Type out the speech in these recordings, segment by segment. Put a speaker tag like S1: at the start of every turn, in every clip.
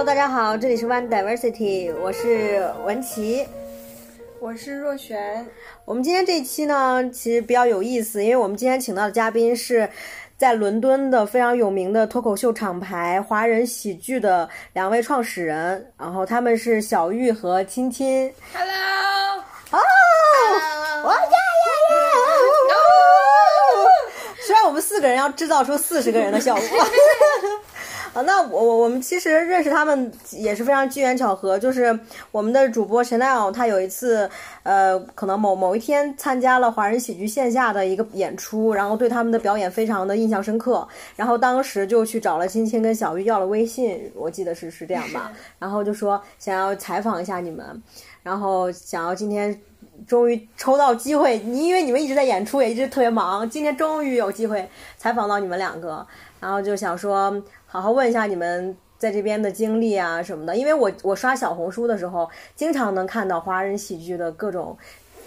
S1: Hello，大家好，这里是 One Diversity，我是文琪。
S2: 我是若璇。
S1: 我们今天这一期呢，其实比较有意思，因为我们今天请到的嘉宾是在伦敦的非常有名的脱口秀厂牌华人喜剧的两位创始人，然后他们是小玉和亲亲。
S2: Hello，
S1: 哦，哇呀呀呀！虽然我们四个人要制造出四十个人的效果。啊，那我我我们其实认识他们也是非常机缘巧合，就是我们的主播 Chanel，他有一次，呃，可能某某一天参加了华人喜剧线下的一个演出，然后对他们的表演非常的印象深刻，然后当时就去找了青青跟小玉要了微信，我记得是是这样吧，然后就说想要采访一下你们，然后想要今天终于抽到机会，你因为你们一直在演出，也一直特别忙，今天终于有机会采访到你们两个，然后就想说好好问一下你们在这边的经历啊什么的，因为我我刷小红书的时候，经常能看到华人喜剧的各种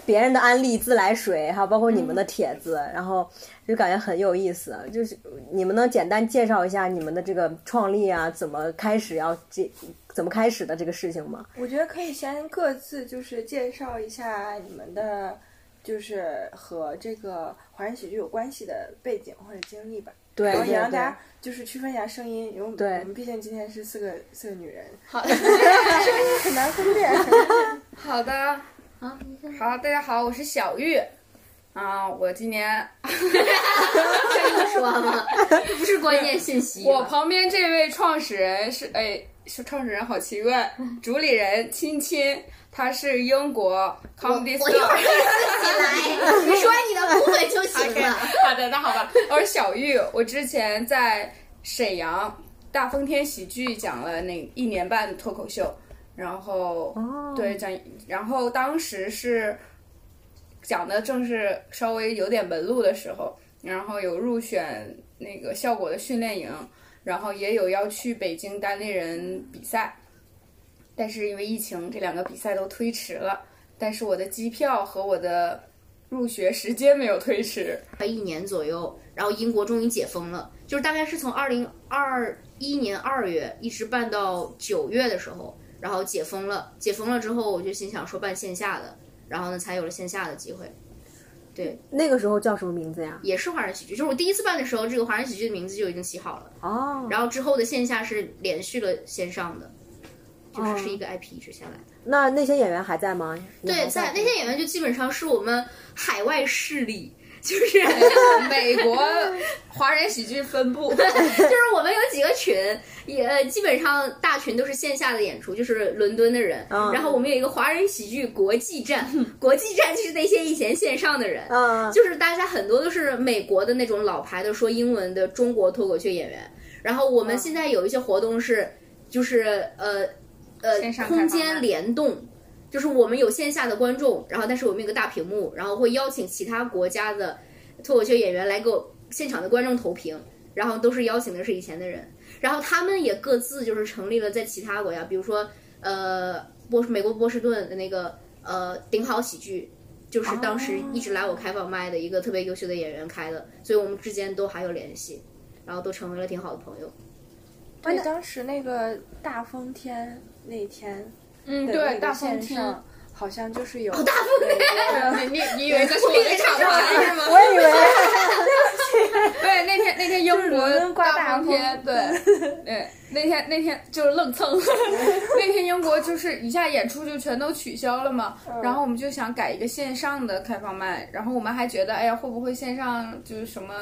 S1: 别人的安利自来水，还有包括你们的帖子，然后就感觉很有意思。就是你们能简单介绍一下你们的这个创立啊，怎么开始要这怎么开始的这个事情吗？
S2: 我觉得可以先各自就是介绍一下你们的，就是和这个华人喜剧有关系的背景或者经历吧。
S1: 对
S2: 然后大家就是区分一下声音，因为
S1: 对
S2: 我们毕竟今天是四个四个女人，
S3: 好
S2: 声音很难分辨。
S3: 好的，
S4: 好，
S3: 好，大家好，我是小玉。啊，我今年
S4: 这么说吗？这 不是关键信息
S3: 我。旁边这位创始人是哎，是创始人好奇怪，主理人亲亲，他是英国 Comedy
S4: 我一会儿
S3: Store。
S4: 自己来，你说你的部分就行了。
S3: 好的，那好吧，我是小玉，我之前在沈阳大风天喜剧讲了那一年半的脱口秀，然后、
S1: 哦
S3: 对讲，然后当时是讲的正是稍微有点门路的时候，然后有入选那个效果的训练营，然后也有要去北京单立人比赛，但是因为疫情，这两个比赛都推迟了，但是我的机票和我的入学时间没有推迟。
S4: 快一年左右，然后英国终于解封了，就是大概是从二零二一年二月一直办到九月的时候，然后解封了。解封了之后，我就心想说办线下的，然后呢才有了线下的机会。
S1: 那个时候叫什么名字呀？
S4: 也是华人喜剧，就是我第一次办的时候，这个华人喜剧的名字就已经起好了。
S1: 哦，
S4: 然后之后的线下是连续了线上的，就是是一个 IP 一直下来的。
S1: 那那些演员还在吗？
S4: 对，在那些演员就基本上是我们海外势力，就是
S3: 美国华人喜剧分部，
S4: 就是我们有几个群，也呃基本上大群都是线下的演出，就是伦敦的人。
S1: 嗯
S4: 然后我们有一个华人喜剧国际站，国际站就是那些以前线上的人，
S1: 嗯，
S4: 就是大家很多都是美国的那种老牌的说英文的中国脱口秀演员。然后我们现在有一些活动是，就是呃呃空间联动。就是我们有线下的观众，然后但是我们有个大屏幕，然后会邀请其他国家的脱口秀演员来给我现场的观众投屏，然后都是邀请的是以前的人，然后他们也各自就是成立了在其他国家，比如说呃波美国波士顿的那个呃顶好喜剧，就是当时一直来我开放麦的一个特别优秀的演员开的，所以我们之间都还有联系，然后都成为了挺好的朋友。
S2: 对，当时那个大风天那天
S3: 嗯，对，大风天。
S2: 好像就是有
S4: 大风
S2: 天，
S3: 你 你以为这是我的是吗？
S1: 我以为
S3: 对，那天那天英国
S2: 大
S3: 风天，对对，那天那天就是愣蹭，那天英国就是一下演出就全都取消了嘛，然后我们就想改一个线上的开放麦，然后我们还觉得，哎呀，会不会线上就是什么？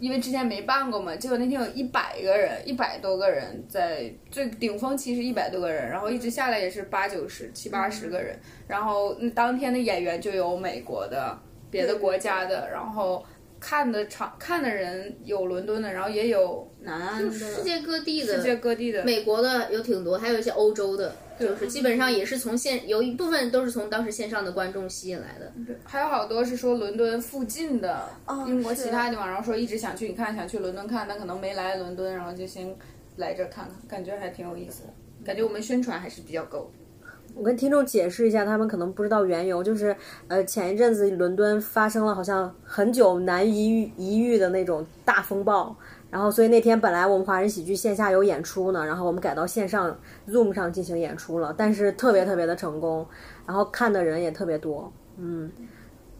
S3: 因为之前没办过嘛，结果那天有一百个人，一百多个人在最顶峰期是一百多个人，然后一直下来也是八九十、七八十个人，然后嗯当天的演员就有美国的、别的国家的，然后看的场看的人有伦敦的，然后也有南安的，
S4: 世界各地的，
S3: 世界各地的，
S4: 美国的有挺多，还有一些欧洲的，就是基本上也是从线，有一部分都是从当时线上的观众吸引来的。对。
S3: 还有好多是说伦敦附近的英国其他地方，然后说一直想去你看，想去伦敦看，但可能没来伦敦，然后就先来这儿看看，感觉还挺有意思的。感觉我们宣传还是比较够。
S1: 我跟听众解释一下，他们可能不知道缘由，就是呃，前一阵子伦敦发生了好像很久难以遇一遇的那种大风暴，然后所以那天本来我们华人喜剧线下有演出呢，然后我们改到线上 Zoom 上进行演出了，但是特别特别的成功，然后看的人也特别多，嗯。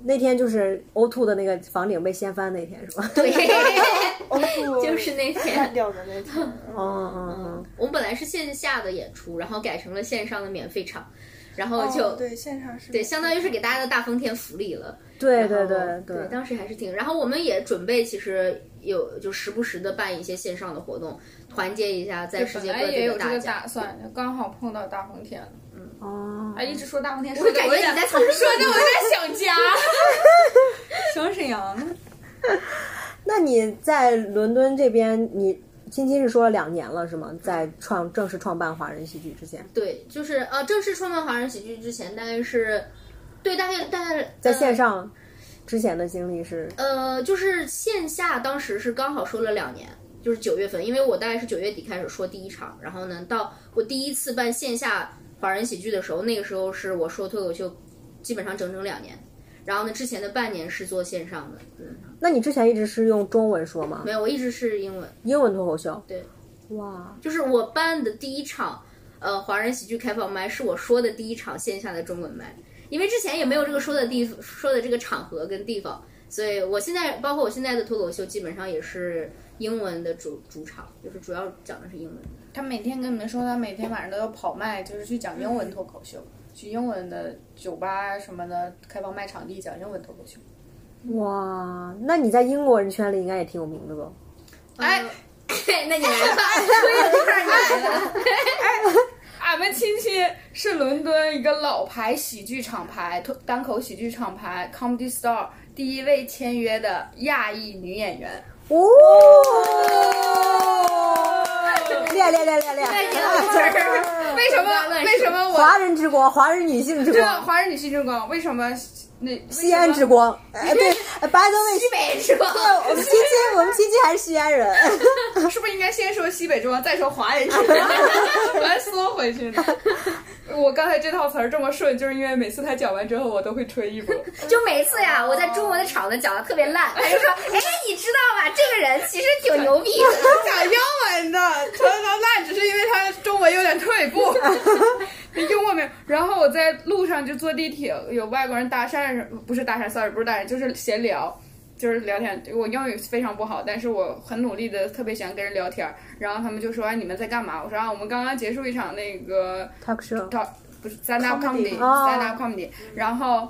S1: 那天就是 O two 的那个房顶被掀翻那天是吧？
S4: 对，
S2: 哦
S4: 就是那天
S2: 干 掉的那天。
S1: 嗯嗯嗯。
S4: 我们本来是线下的演出，然后改成了线上的免费场，然后就、
S2: 哦对线上是
S4: 对，相当于是给大家的大风天福利了。
S1: 对对对
S4: 对，当时还是挺。然后我们也准备，其实有就时不时的办一些线上的活动，团结一下在世界各地
S3: 也有这个
S4: 的大家。
S3: 打算，就刚好碰到大风天了。
S1: 哦。
S3: 哎，一直说大风天，说
S4: 我感觉你在
S3: 说的我有点想家，想沈阳呢。
S1: 那你在伦敦这边，你青青是说了两年了是吗？在创正式创办华人喜剧之前，
S4: 对，就是呃，正式创办华人喜剧之前，大概是，对，大概大概
S1: 在线上之前的经历是
S4: 呃，就是线下当时是刚好说了两年，就是九月份，因为我大概是九月底开始说第一场，然后呢，到我第一次办线下华人喜剧的时候，那个时候是我说脱口秀，基本上整整两年。然后呢，之前的半年是做线上的，嗯，
S1: 那你之前一直是用中文说吗？
S4: 没有，我一直是英文。
S1: 英文脱口秀？
S4: 对，
S1: 哇，
S4: 就是我办的第一场，呃，华人喜剧开放麦是我说的第一场线下的中文麦，因为之前也没有这个说的地说的这个场合跟地方，所以我现在包括我现在的脱口秀基本上也是英文的主主场，就是主要讲的是英文。
S3: 他每天跟你们说，他每天晚上都要跑麦，就是去讲英文脱口秀，去英文的酒吧什么的开放麦场地讲英文脱口秀。
S1: 哇，那你在英国人圈里应该也挺有名的吧？
S3: 哎，
S4: 那你来吧，吹了一半你来了。
S3: 俺们亲戚是伦敦一个老牌喜剧厂牌，脱单口喜剧厂牌 Comedy Store 第一位签约的亚裔女演员。
S1: 哦，练练练练练！
S3: 为什么？为什么我
S1: 华人之光，华人女性之
S3: 这
S1: 光，
S3: 华人女性之光？为什么那
S1: 西安之？光。哎，对，白德卫
S4: 西北是吧？
S1: 我们亲戚，我们亲戚还是西安人。
S3: 是不是应该先说西北之光，再说华人之光？我还缩回去呢。我刚才这套词儿这么顺，就是因为每次他讲完之后，我都会吹一波。
S4: 就每次呀，我在中文的场子讲的特别烂，他就说：“哎，你知道吧？这个人其实挺牛逼的。
S3: 讲英文的，说的烂，只是因为他中文有点退步。英文没有。然后我在路上就坐地铁，有外国人搭讪，不是搭讪，sorry，不是搭讪，就是闲聊。就是聊天，我英语非常不好，但是我很努力的，特别喜欢跟人聊天。然后他们就说：“哎，你们在干嘛？”我说：“啊，我们刚刚结束一场那个
S1: Talk
S3: show，talk 不是 stand up
S2: Comedy
S3: comedy，stand up comedy。然后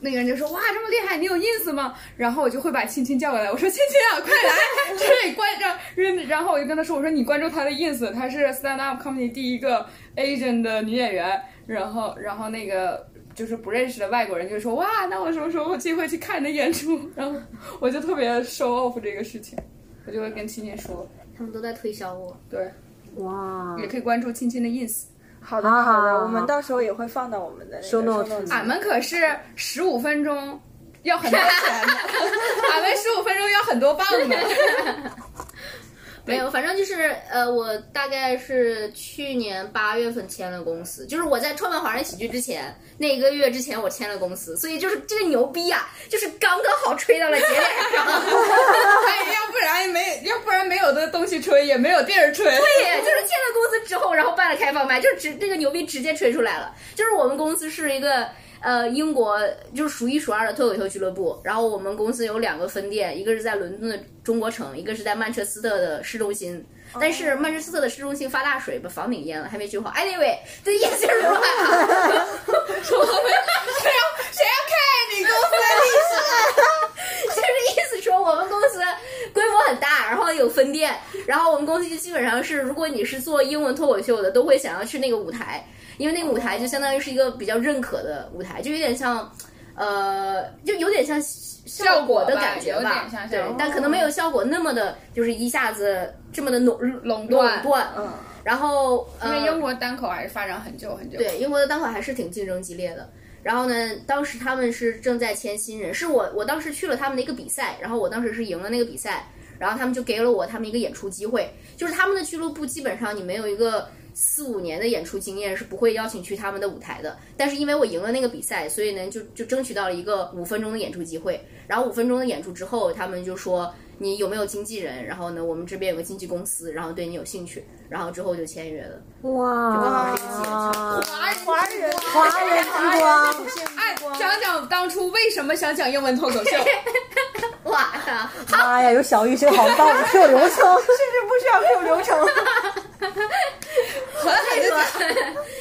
S3: 那个人就说：“哇，这么厉害，你有 ins 吗？”然后我就会把青青叫过来，我说：“青青啊，快来，这里关着。”然后我就跟他说：“我说你关注他的 ins，他是 stand up comedy 第一个 Asian 的女演员。”然后，然后那个。就是不认识的外国人就说哇，那我什么时候有机会去看你的演出？然后我就特别 show off 这个事情，我就会跟青青说，”
S4: 他们都在推销我。
S3: 对，
S1: 哇，
S3: 也可以关注青青的 ins。
S2: 好的
S1: 好
S2: 的，
S1: 好
S2: 我们到时候也会放到我们的那个
S1: Show notes
S3: 俺们可是十五分钟要很多钱的，俺们十五分钟要很多磅的。
S4: 没有，反正就是呃，我大概是去年八月份签了公司，就是我在创办华人喜剧之前那一个月之前我签了公司，所以就是这个牛逼啊，就是刚刚好吹到了节点上。
S3: 哎，要不然没，要不然没有的东西吹，也没有地儿吹。
S4: 对，就是签了公司之后，然后办了开放麦，就直这个牛逼直接吹出来了。就是我们公司是一个呃英国就是数一数二的脱口秀俱乐部，然后我们公司有两个分店，一个是在伦敦的中国城，一个是在曼彻斯特的市中心。但是曼彻斯特的市中心发大水，把房顶淹了，还没修好。Anyway，这意思是什么？
S3: 谁要谁要看你公司的历史？
S4: 就是意思说，我们公司规模很大，然后有分店，然后我们公司就基本上是，如果你是做英文脱口秀的，都会想要去那个舞台，因为那个舞台就相当于是一个比较认可的舞台，就有点像，呃，就有点像效果的感觉
S3: 吧有
S4: 吧
S3: 点像，
S4: 对，但可能没有效果那么的，就是一下子这么的垄
S3: 垄断。
S4: 垄断，
S2: 嗯，
S4: 然后呃，
S3: 因为英国单口还是发展很久很久。
S4: 对，英国的单口还是挺竞争激烈的。然后呢，当时他们是正在签新人，是我我当时去了他们的一个比赛，然后我当时是赢了那个比赛，然后他们就给了我他们一个演出机会。就是他们的俱乐部基本上你没有一个四五年的演出经验是不会邀请去他们的舞台的。但是因为我赢了那个比赛，所以呢就就争取到了一个五分钟的演出机会。然后五分钟的演出之后，他们就说你有没有经纪人？然后呢，我们这边有个经纪公司，然后对你有兴趣，然后之后就签约了。
S1: 哇，
S2: 华人
S1: 华人之光，
S3: 哎，讲讲当初为什么想讲英文脱口秀？
S4: 哇呀！
S1: 妈呀，有小玉这个好棒的 Q 流程，
S2: 甚至 不需要 Q 流程。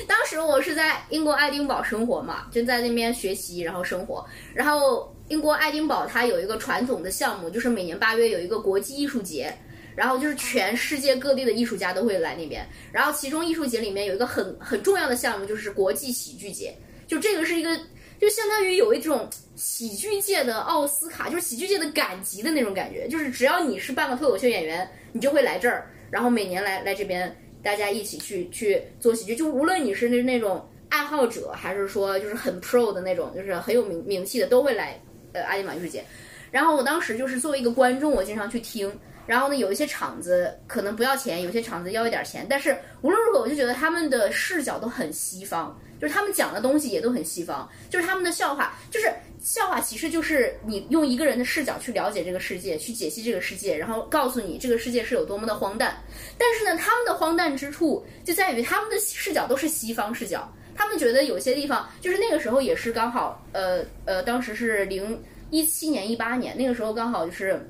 S4: 当时我是在英国爱丁堡生活嘛，就在那边学习，然后生活。然后英国爱丁堡它有一个传统的项目，就是每年八月有一个国际艺术节，然后就是全世界各地的艺术家都会来那边。然后其中艺术节里面有一个很很重要的项目，就是国际喜剧节，就这个是一个。就相当于有一种喜剧界的奥斯卡，就是喜剧界的赶集的那种感觉。就是只要你是半个脱口秀演员，你就会来这儿，然后每年来来这边，大家一起去去做喜剧。就无论你是那那种爱好者，还是说就是很 pro 的那种，就是很有名名气的，都会来呃阿丁堡艺术节。然后我当时就是作为一个观众，我经常去听。然后呢，有一些场子可能不要钱，有些场子要一点钱，但是无论如何，我就觉得他们的视角都很西方。就是他们讲的东西也都很西方，就是他们的笑话，就是笑话，其实就是你用一个人的视角去了解这个世界，去解析这个世界，然后告诉你这个世界是有多么的荒诞。但是呢，他们的荒诞之处就在于他们的视角都是西方视角，他们觉得有些地方就是那个时候也是刚好，呃呃，当时是零一七年一八年，那个时候刚好就是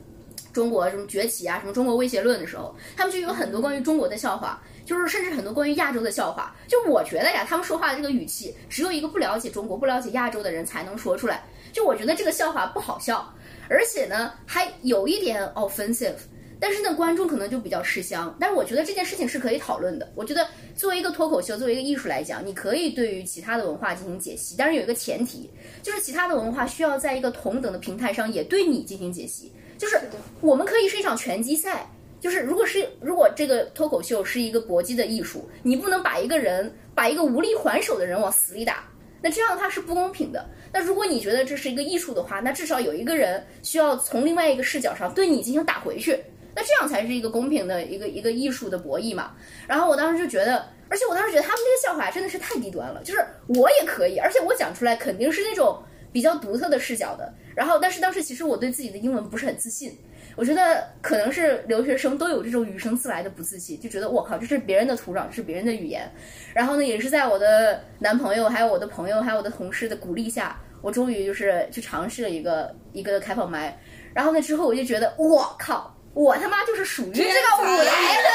S4: 中国什么崛起啊，什么中国威胁论的时候，他们就有很多关于中国的笑话。就是甚至很多关于亚洲的笑话，就我觉得呀，他们说话的这个语气，只有一个不了解中国、不了解亚洲的人才能说出来。就我觉得这个笑话不好笑，而且呢还有一点 offensive，但是呢观众可能就比较吃香。但是我觉得这件事情是可以讨论的。我觉得作为一个脱口秀，作为一个艺术来讲，你可以对于其他的文化进行解析，但是有一个前提，就是其他的文化需要在一个同等的平台上也对你进行解析。就是我们可以是一场拳击赛。就是如果是如果这个脱口秀是一个搏击的艺术，你不能把一个人把一个无力还手的人往死里打，那这样的话是不公平的。那如果你觉得这是一个艺术的话，那至少有一个人需要从另外一个视角上对你进行打回去，那这样才是一个公平的一个一个艺术的博弈嘛。然后我当时就觉得，而且我当时觉得他们这个笑话真的是太低端了，就是我也可以，而且我讲出来肯定是那种比较独特的视角的。然后，但是当时其实我对自己的英文不是很自信。我觉得可能是留学生都有这种与生俱来的不自信，就觉得我靠，这是别人的土壤，这是别人的语言。然后呢，也是在我的男朋友、还有我的朋友、还有我的同事的鼓励下，我终于就是去尝试了一个一个开放麦。然后呢，之后我就觉得，我靠，我他妈就是属于这个舞台的。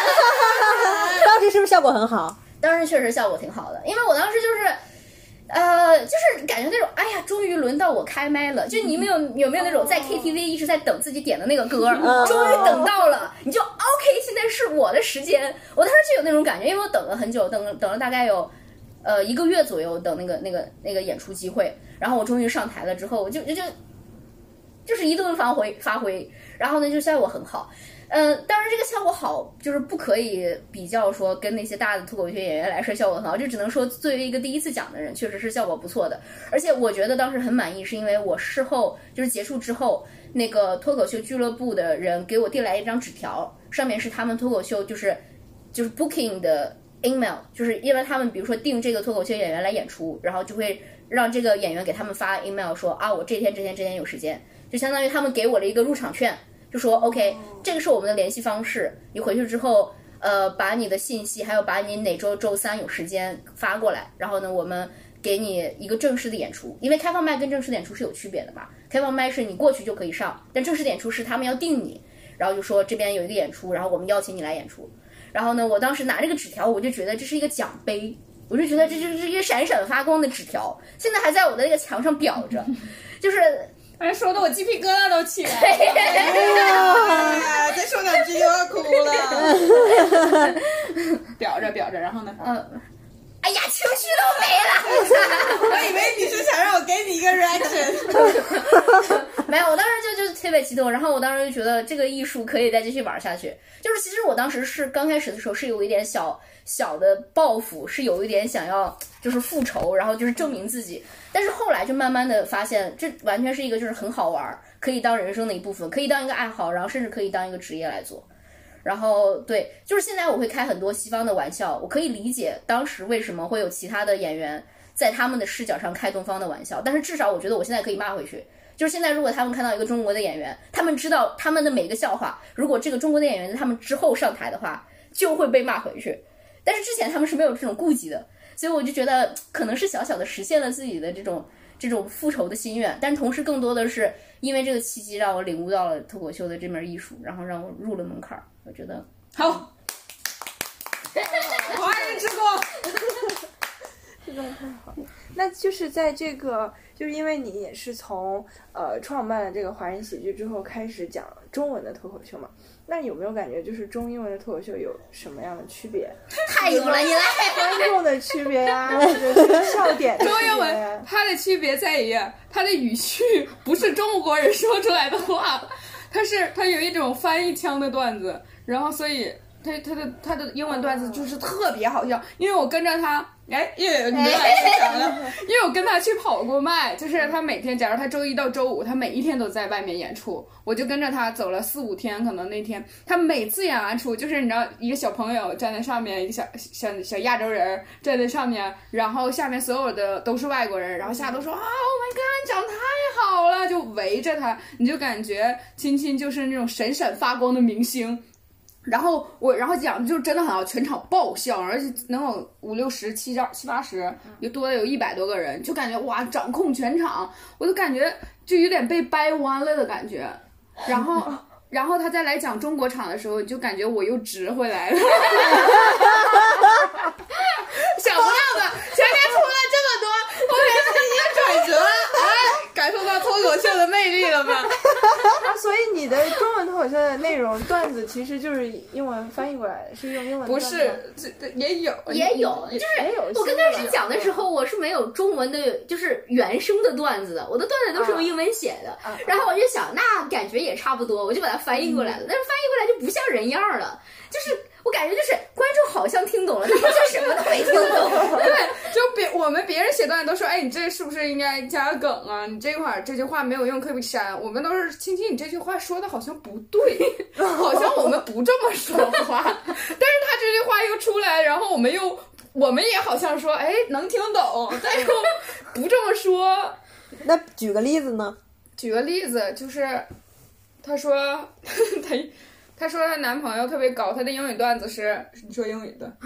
S1: 当时是不是效果很好？
S4: 当时确实效果挺好的，因为我当时就是。呃，就是感觉那种，哎呀，终于轮到我开麦了。就你们有有没有那种在 KTV 一直在等自己点的那个歌，终于等到了，你就 OK，现在是我的时间。我当时就有那种感觉，因为我等了很久，等等了大概有呃一个月左右，等那个那个那个演出机会。然后我终于上台了之后，我就就就就是一顿发挥发挥，然后呢就效果很好。嗯，当然这个效果好，就是不可以比较说跟那些大的脱口秀演员来说效果很好，就只能说作为一个第一次讲的人，确实是效果不错的。而且我觉得当时很满意，是因为我事后就是结束之后，那个脱口秀俱乐部的人给我递来一张纸条，上面是他们脱口秀就是就是 booking 的 email，就是因为他们比如说订这个脱口秀演员来演出，然后就会让这个演员给他们发 email 说啊，我这天这天这天有时间，就相当于他们给我了一个入场券。就说 OK，这个是我们的联系方式。你回去之后，呃，把你的信息，还有把你哪周周三有时间发过来。然后呢，我们给你一个正式的演出。因为开放麦跟正式演出是有区别的嘛。开放麦是你过去就可以上，但正式演出是他们要定你。然后就说这边有一个演出，然后我们邀请你来演出。然后呢，我当时拿这个纸条，我就觉得这是一个奖杯，我就觉得这就是一个闪闪发光的纸条，现在还在我的那个墙上裱着，就是。
S3: 哎，说的我鸡皮疙瘩都起来了。
S2: 哎呀，再说两句又要哭了。
S3: 表着表着，然后呢？
S4: 嗯。哎呀，情绪都没了。
S2: 我以为你是想让我给你一个 reaction。
S4: 没有，我当时就就特别激动，然后我当时就觉得这个艺术可以再继续玩下去。就是其实我当时是刚开始的时候是有一点小小的报复，是有一点想要就是复仇，然后就是证明自己。但是后来就慢慢的发现，这完全是一个就是很好玩，可以当人生的一部分，可以当一个爱好，然后甚至可以当一个职业来做。然后对，就是现在我会开很多西方的玩笑，我可以理解当时为什么会有其他的演员在他们的视角上开东方的玩笑，但是至少我觉得我现在可以骂回去，就是现在，如果他们看到一个中国的演员，他们知道他们的每个笑话，如果这个中国的演员在他们之后上台的话，就会被骂回去。但是之前他们是没有这种顾忌的，所以我就觉得可能是小小的实现了自己的这种这种复仇的心愿，但同时更多的是因为这个契机让我领悟到了脱口秀的这门艺术，然后让我入了门槛儿。我觉得
S3: 好，华人之光。
S2: 这段太好了。那就是在这个，就是因为你也是从呃创办了这个华人喜剧之后开始讲中文的脱口秀嘛？那有没有感觉就是中英文的脱口秀有什么样的区别？
S4: 太有了，你来。
S2: 观众的区别呀、或者是笑点
S3: 中英文它的区别在于它的语序不是中国人说出来的话，它是它有一种翻译腔的段子，然后所以它它的他的英文段子就是特别好笑，因为我跟着他。哎，因为你来讲了，因为我跟他去跑过麦，就是他每天，假如他周一到周五，他每一天都在外面演出，我就跟着他走了四五天，可能那天他每次演完出，就是你知道一个小朋友站在上面，一个小小小亚洲人站在上面，然后下面所有的都是外国人，然后下都说啊，Oh my god，你讲得太好了，就围着他，你就感觉亲亲就是那种闪闪发光的明星。然后我，然后讲的就真的很好，全场爆笑，而且能有五六十、七张、七八十，有多的有一百多个人，就感觉哇，掌控全场，我就感觉就有点被掰弯了的感觉。然后，然后他再来讲中国场的时候，就感觉我又直回来了。想不到吧？前面出了这么多，后面是一个转折，哎，感受到脱口秀的魅力了吗？
S2: 啊，所以你的中文脱口秀的内容段子其实就是英文翻译过来的，是用英文
S3: 不是，这这也有
S4: 也有，就是
S2: 也有
S4: 我跟
S2: 新的吧
S4: 当时讲的时候，我是没有中文的，就是原声的段子的，我的段子都是用英文写的。
S2: 啊
S4: 然后我就想，那感觉也差不多，我就把它翻译过来了。但是翻译过来就不像人样了，就是我感觉就是观众好像听懂了，但好像什么都没听懂。
S3: 对，就别我们别人写段子都说，哎，你这是不是应该加个梗啊？你这块儿这句话没有用，可以删？我们都是青青，你这句话说的好像不对，好像我们不这么说话。但是他这句话又出来，然后我们又我们也好像说，哎，能听懂，但又不这么说。
S1: 那举个例子呢？
S3: 举个例子，就是他说她 她说她男朋友特别高，她的英语段子是你说英语的，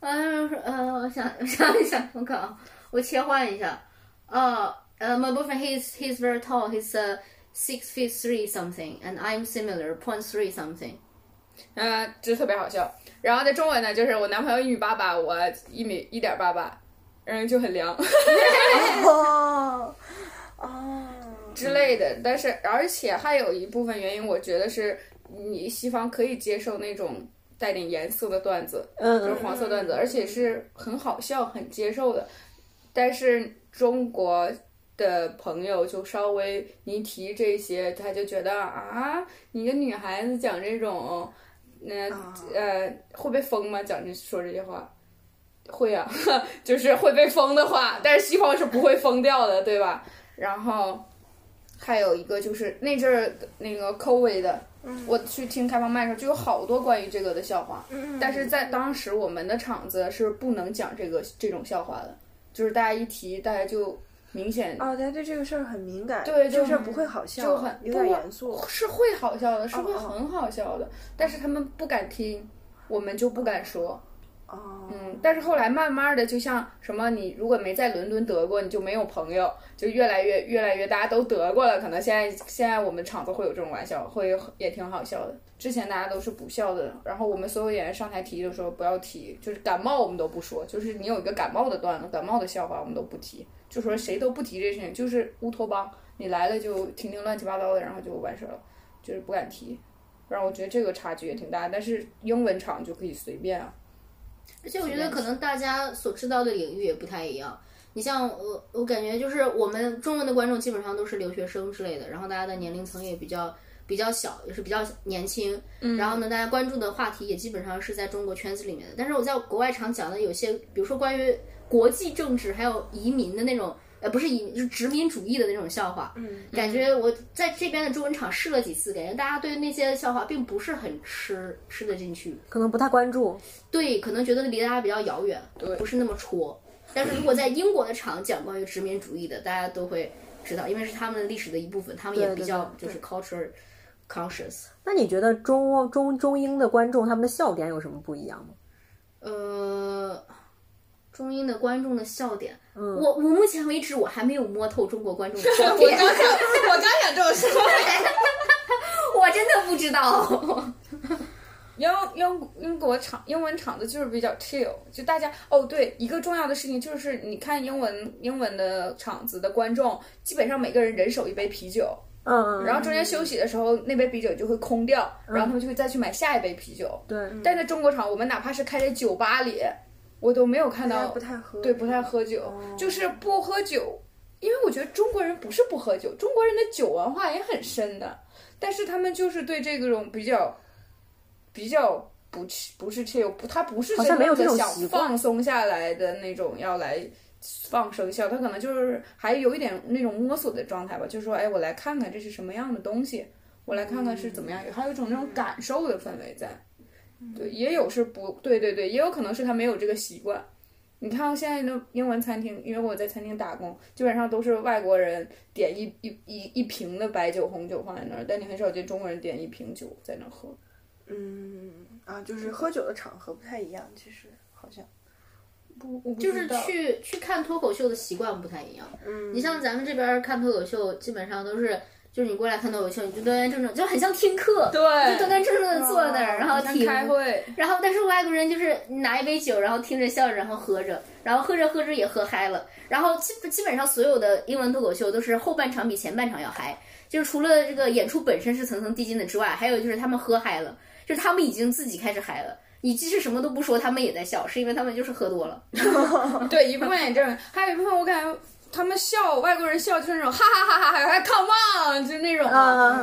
S4: 嗯 呃，我想我想一想，我看啊，我切换一下。呃呃，my boyfriend he's he's very tall. He's uh six feet three something, and I'm similar point three something.
S3: 嗯，这特别好笑。然后在中文呢，就是我男朋友一米八八，我一米一点八八，嗯，就很凉
S2: 哦哦，
S3: 之类的。但是而且还有一部分原因，我觉得是你西方可以接受那种带点颜色的段子，嗯就是
S1: 嗯，
S3: 黄色段子，而且是很好笑、很接受的。但是中国的朋友就稍微你提这些，他就觉得啊，你个女孩子讲这种，那、呃会被封吗？讲这说这些话。会啊，就是会被封的话，但是西方是不会封掉的，对吧？然后还有一个就是那阵儿那个 COVID 的，我去听开放麦的时候就有好多关于这个的笑话，但是在当时我们的场子是不能讲这个这种笑话的，就是大家一提，大家就明显
S2: 哦，大家对这个事儿很敏感，
S3: 对
S2: 这个事儿不会好笑，
S3: 就很
S2: 有点
S3: 不
S2: 严肃。
S3: 是会好笑的，是会很好笑的，但是他们不敢听，我们就不敢说。
S2: 哦，
S3: 嗯，但是后来慢慢的，就像什么，你如果没在伦敦得过，你就没有朋友，就越来越越来越大家都得过了，可能现在现在我们场子会有这种玩笑，会也挺好笑的。之前大家都是不笑的，然后我们所有演员上台提的时候不要提，就是感冒我们都不说，就是你有一个感冒的段子、感冒的笑话我们都不提，就说谁都不提这事情，就是乌托邦，你来了就听听乱七八糟的，然后就完事了，就是不敢提。然后我觉得这个差距也挺大，但是英文场就可以随便啊。
S4: 而且我觉得可能大家所知道的领域也不太一样。你像我，我感觉就是我们中文的观众基本上都是留学生之类的，然后大家的年龄层也比较比较小，也是比较年轻。嗯，然后呢，大家关注的话题也基本上是在中国圈子里面的。但是我在国外常讲的有些，比如说关于国际政治还有移民的那种。呃，不是以，就是殖民主义的那种笑话。嗯，感觉我在这边的中文场试了几次，感觉大家对那些笑话并不是很吃吃得进去。
S1: 可能不太关注。
S4: 对，可能觉得离大家比较遥远，
S3: 对
S4: 不是那么戳。但是如果在英国的场讲关于殖民主义的，大家都会知道，因为是他们的历史的一部分，他们也比较就是 culture conscious。
S1: 那你觉得中中中英的观众他们的笑点有什么不一样吗？
S4: 呃，中英的观众的笑点，
S1: 嗯
S4: 我我目前为止我还没有摸透中国观众的 笑点，
S3: 我刚想，我刚想这么说。
S4: 我真的不知道。
S3: 英英英国场英文场子就是比较 chill，就大家哦对，一个重要的事情就是你看英文英文的场子的观众，基本上每个人人手一杯啤酒，
S1: 嗯，
S3: 然后中间休息的时候那杯啤酒就会空掉，然后他们就会再去买下一杯啤酒。
S1: 对，
S3: 但在中国场，我们哪怕是开在酒吧里，我都没有看到
S2: 不太喝，
S3: 对，不太喝酒，就是不喝酒。因为我觉得中国人不是不喝酒，中国人的酒文化也很深的，但是他们就是对这种比较比较不去不是 chill，不，他不是
S1: 好像没有这种
S3: 真的想放松下来的那种要来放生肖，他可能就是还有一点那种摸索的状态吧，就是说，哎，我来看看这是什么样的东西，我来看看是怎么样，还有一种那种感受的氛围在。对，也有是不对，对对，也有可能是他没有这个习惯。你看现在的英文餐厅，因为我在餐厅打工，基本上都是外国人点一一一一瓶的白酒、红酒放在那儿，但你很少见中国人点一瓶酒在那儿喝。
S2: 嗯啊，就是喝酒的场合不太一样，其实好像，
S3: 不，我不
S4: 就是去去看脱口秀的习惯不太一样。
S2: 嗯，
S4: 你像咱们这边看脱口秀，基本上都是。就是你过来看脱口秀，你就端端正正，就很像听课，
S3: 对
S4: 就端端正正的坐那儿，然后
S3: 像
S4: 听
S3: 开会，
S4: 然后，但是外国人就是拿一杯酒，然后听着笑着，然后喝着，然后喝着喝着也喝嗨了。然后基基本上所有的英文脱口秀都是后半场比前半场要嗨，就是除了这个演出本身是层层递进的之外，还有就是他们喝嗨了，就是他们已经自己开始嗨了。你即使什么都不说，他们也在笑，是因为他们就是喝多了。
S3: 对，一部分也这样，还有一部分我感觉他们笑，外国人笑就是那种哈哈哈哈哈，还 come on，就是那种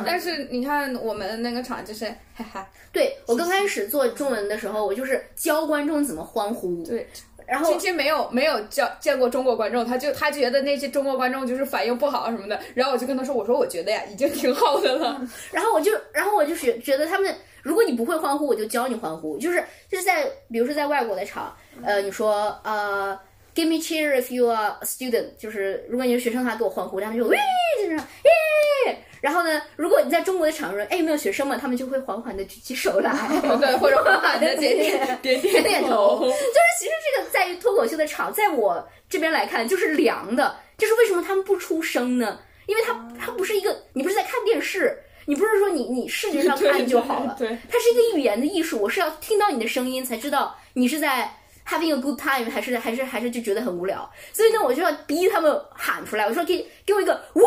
S3: 但是你看我们那个场就是哈哈，
S4: 对我刚开始做中文的时候，我就是教观众怎么欢呼。
S3: 对。
S4: 然后
S3: 亲亲没有没有教见过中国观众，他就他觉得那些中国观众就是反应不好什么的，然后我就跟他说，我说我觉得呀，已经挺好的了。
S4: 然后我就，然后我就觉觉得他们，如果你不会欢呼，我就教你欢呼。就是就是在，比如说在外国的场，呃，你说呃，give me cheer if you are a student，就是如果你是学生的话，给我欢呼，他们就喂，就是耶。然后呢，如果你在中国的场合，哎，有没有学生们？他们就会缓缓的举起手来，
S3: 对，或者缓缓的 点点点点
S4: 点头。就是其实这个在于脱口秀的场，在我这边来看就是凉的。就是为什么他们不出声呢？因为它它不是一个，你不是在看电视，你不是说你你视觉上看就好了，
S3: 对，
S4: 它是一个语言的艺术，我是要听到你的声音才知道你是在 having a good time 还是还是还是就觉得很无聊，所以呢，我就要逼他们喊出来，我说给给我一个呜，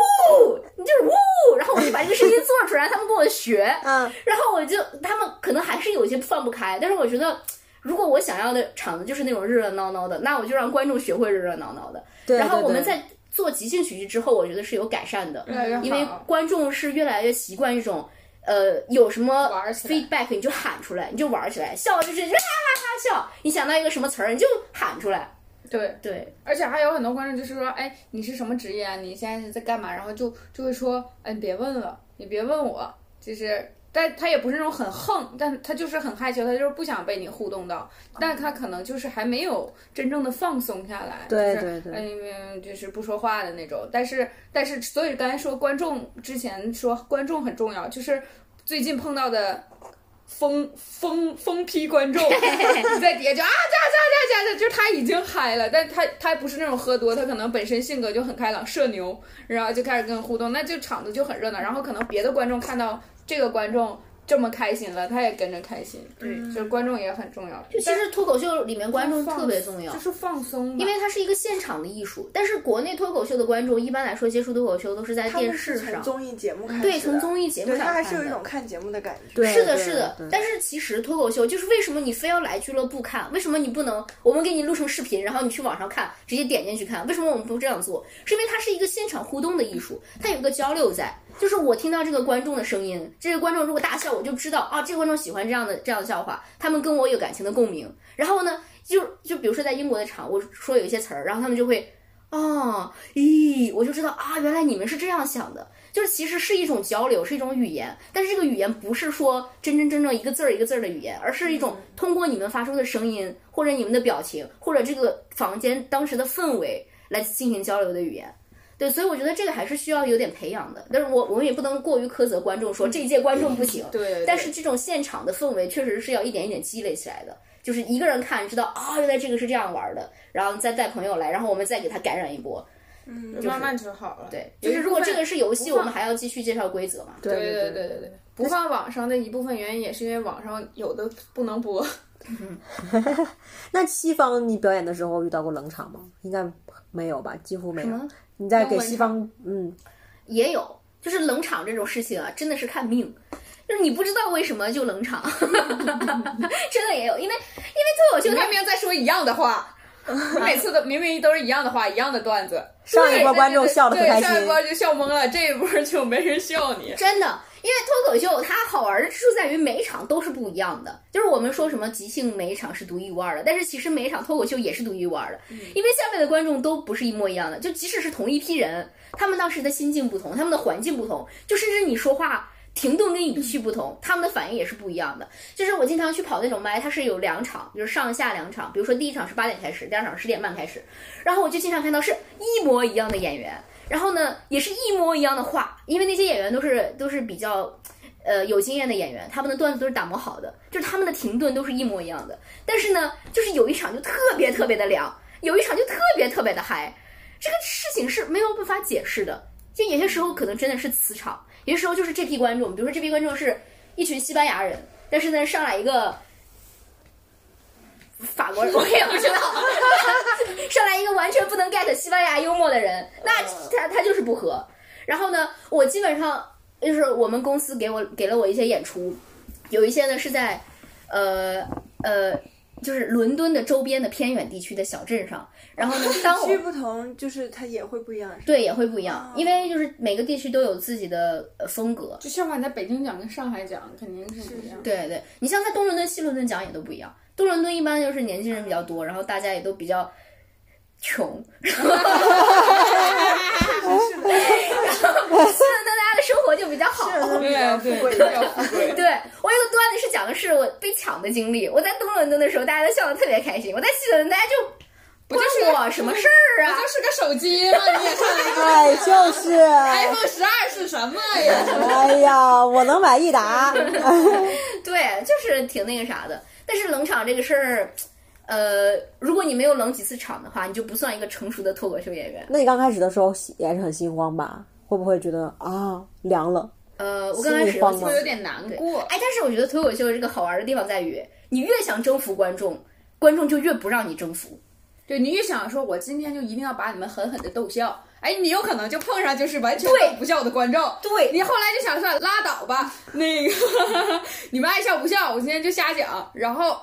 S4: 你就是呜，然后我就把这个声音做出来，他们跟我学，
S1: 嗯，
S4: 然后我就他们可能还是有些放不开，但是我觉得。如果我想要的场子就是那种热热闹闹的，那我就让观众学会热热闹闹的。
S1: 对
S4: 然后我们在做即兴喜剧之后，我觉得是有改善的，
S3: 越越
S4: 因为观众是越来越习惯一种，呃，有什么 feedback 你就喊出来，你就玩起来，笑就是哈哈哈笑，你想到一个什么词儿你就喊出来，
S3: 对。
S4: 对，
S3: 而且还有很多观众就是说，哎，你是什么职业啊？你现在是在干嘛？然后就就会说，哎，你别问了，你别问我，就是。但他也不是那种很横，但他就是很害羞，他就是不想被你互动到，但他可能就是还没有真正的放松下来，
S1: 对对对。
S3: 嗯，就是不说话的那种。但是但是，所以刚才说观众之前说观众很重要，就是最近碰到的疯疯疯批观众 在底下就啊加加加加的，就是他已经嗨了，但他他不是那种喝多，他可能本身性格就很开朗社牛，然后就开始跟互动，那就场子就很热闹，然后可能别的观众看到这个观众这么开心了，他也跟着开心，对，就是观众也很重要，
S4: 就其实脱口秀里面观众特别重要
S3: 就。是放松，
S4: 因为它是一个现场的艺术，但是国内脱口秀的观众一般来说接触脱口秀都是在电视上，
S2: 综艺节目开始，
S4: 对，从综艺节目
S2: 对，
S4: 上
S2: 他还是有一种看节目的感觉。
S1: 对
S4: 是的，是的。但是其实脱口秀就是为什么你非要来俱乐部看？为什么你不能我们给你录成视频，然后你去网上看，直接点进去看？为什么我们不这样做？是因为它是一个现场互动的艺术，它有一个交流在。就是我听到这个观众的声音，这个观众如果大笑，我就知道啊，这个观众喜欢这样的这样的笑话，他们跟我有感情的共鸣。然后呢，就就比如说在英国的场，我说有一些词儿，然后他们就会。哦，咦，我就知道啊，原来你们是这样想的，就是其实是一种交流，是一种语言，但是这个语言不是说真真正正一个字儿一个字儿的语言，而是一种通过你们发出的声音，或者你们的表情，或者这个房间当时的氛围来进行交流的语言。对，所以我觉得这个还是需要有点培养的。但是我我们也不能过于苛责观众，说这一届观众不行。
S3: 对对对
S4: 但是这种现场的氛围确实是要一点一点积累起来的。就是一个人看知道啊、原来这个是这样玩的，然后再带朋友来，然后我们再给他感染一波。
S2: 嗯，
S3: 就慢慢就好了。
S4: 对，就是如果这个是游戏，我们还要继续介绍规则嘛。
S3: 对
S1: 对
S3: 对对对对，不放网上的一部分原因也是因为网上有的不能播。
S1: 那西方你表演的时候遇到过冷场吗？应该没有吧，几乎没有
S4: 么。
S1: 你在给西方，嗯，
S4: 也有，就是冷场这种事情啊，真的是看命。就是你不知道为什么就冷场，真的也有，因为因为脱口秀他
S3: 明明在说一样的话，你每次都明明都是一样的话，一样的段子，
S1: 上一波观众笑的很开
S3: 对，上一，波就笑懵了，这一波就没人笑你。
S4: 真的，因为脱口秀它好玩的之处在于每一场都是不一样的。就是我们说什么即兴每一场是独一无二的，但是其实每一场脱口秀也是独一无二的，因为下面的观众都不是一模一样的。就即使是同一批人，他们当时的心境不同，他们的环境不同，就甚至你说话。停顿跟语气不同，他们的反应也是不一样的。就是我经常去跑那种麦，它是有两场，就是上下两场。比如说第一场是八点开始，第二场十点半开始，然后我就经常看到是一模一样的演员，然后呢也是一模一样的话，因为那些演员都是都是比较。呃，有经验的演员，他们的段子都是打磨好的，就是他们的停顿都是一模一样的。但是呢，就是有一场就特别特别的凉，有一场就特别特别的嗨，这个事情是没有办法解释的。就有些时候可能真的是磁场，有些时候就是这批观众，比如说这批观众是一群西班牙人，但是呢上来一个法国人，我也不知道，上来一个完全不能 get 西班牙幽默的人，那他他就是不合。然后呢，我基本上就是我们公司给我给了我一些演出，有一些呢是在呃呃。就是伦敦的周边的偏远地区的小镇上，然后呢，当我
S2: 区不同，就是它也会不一样。
S4: 对，也会不一样，因为就是每个地区都有自己的呃风格。
S3: 就像话你在北京讲跟上海讲肯定是不一样。
S4: 对对，你像在东伦敦、西伦敦讲也都不一样。东伦敦一般就是年轻人比较多，然后大家也都比较穷，然后西伦敦大家的生活就比较好。
S2: 是比较富贵
S3: 比
S2: 的。
S3: 较富贵。
S4: 对我有个段子是讲的是我被抢的经历。我在东伦敦的时候，大家都笑得特别开心；我在西伦敦，大家就不
S3: 就是
S4: 关我什么事儿啊
S3: 不。就是个手机吗？你也看
S1: 哎，就是，
S3: iPhone 十二是什么呀？
S1: 哎呀，我能买益达，
S4: 对，就是挺那个啥的。但是冷场这个事儿，呃，如果你没有冷几次场的话，你就不算一个成熟的脱口秀演员。
S1: 那你刚开始的时候也是很心慌吧？会不会觉得啊凉了？
S4: 呃，我刚开始
S3: 会有点难过。
S4: 哎，但是我觉得脱口秀这个好玩的地方在于，你越想征服观众，观众就越不让你征服。
S3: 对你越想说，我今天就一定要把你们狠狠的逗笑，哎，你有可能就碰上就是完全
S4: 对
S3: 不笑的观众。
S4: 对
S3: 你后来就想算拉倒吧，那个 你们爱笑不笑，我今天就瞎讲，然后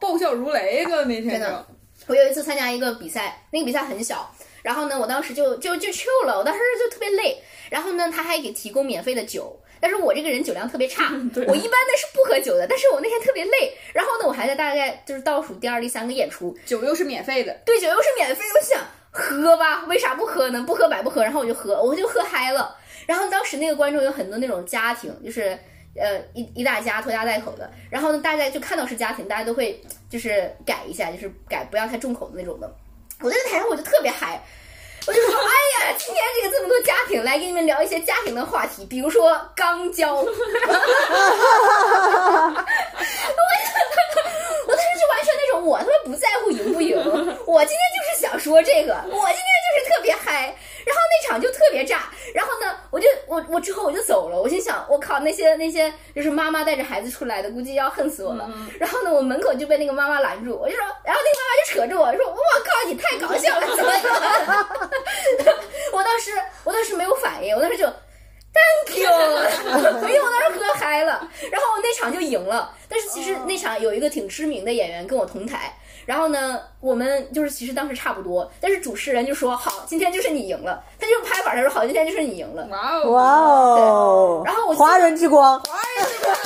S3: 爆笑如雷个那天就
S4: 真的。我有一次参加一个比赛，那个比赛很小，然后呢，我当时就就就去了，我当时就特别累，然后呢，他还给提供免费的酒，但是我这个人酒量特别差，我一般呢是不喝酒的，但是我那天特别累，然后呢，我还在大概就是倒数第二、第三个演出，
S3: 酒又是免费的，
S4: 对，酒又是免费，我想喝吧，为啥不喝呢？不喝白不喝，然后我就喝，我就喝嗨了。然后当时那个观众有很多那种家庭，就是呃一一大家拖家带口的，然后呢大家就看到是家庭，大家都会就是改一下，就是改不要太重口的那种的。我在台上我就特别嗨。我就说，哎呀，今天这个这么多家庭，来给你们聊一些家庭的话题，比如说肛交。我当时就完全那种，我他妈不在乎赢不赢，我今天就是想说这个，我今天就是特别嗨，然后那场就特别炸，然后呢，我就我我之后我就走了，我心想，我靠，那些那些就是妈妈带着孩子出来的，估计要恨死我了。然后呢，我门口就被那个妈妈拦住，我就说，然后那个妈妈就扯着我说，我靠，你太搞笑了，怎么怎么？我当时我当时没有反应，我当时就。Thank you，因为我当时喝嗨了，然后我那场就赢了。但是其实那场有一个挺知名的演员跟我同台，然后呢，我们就是其实当时差不多，但是主持人就说好，今天就是你赢了，他就拍板他说好，今天就是你赢了。
S3: 哇哦，
S1: 哇哦！
S4: 然后我
S1: 华人之光，华人之光。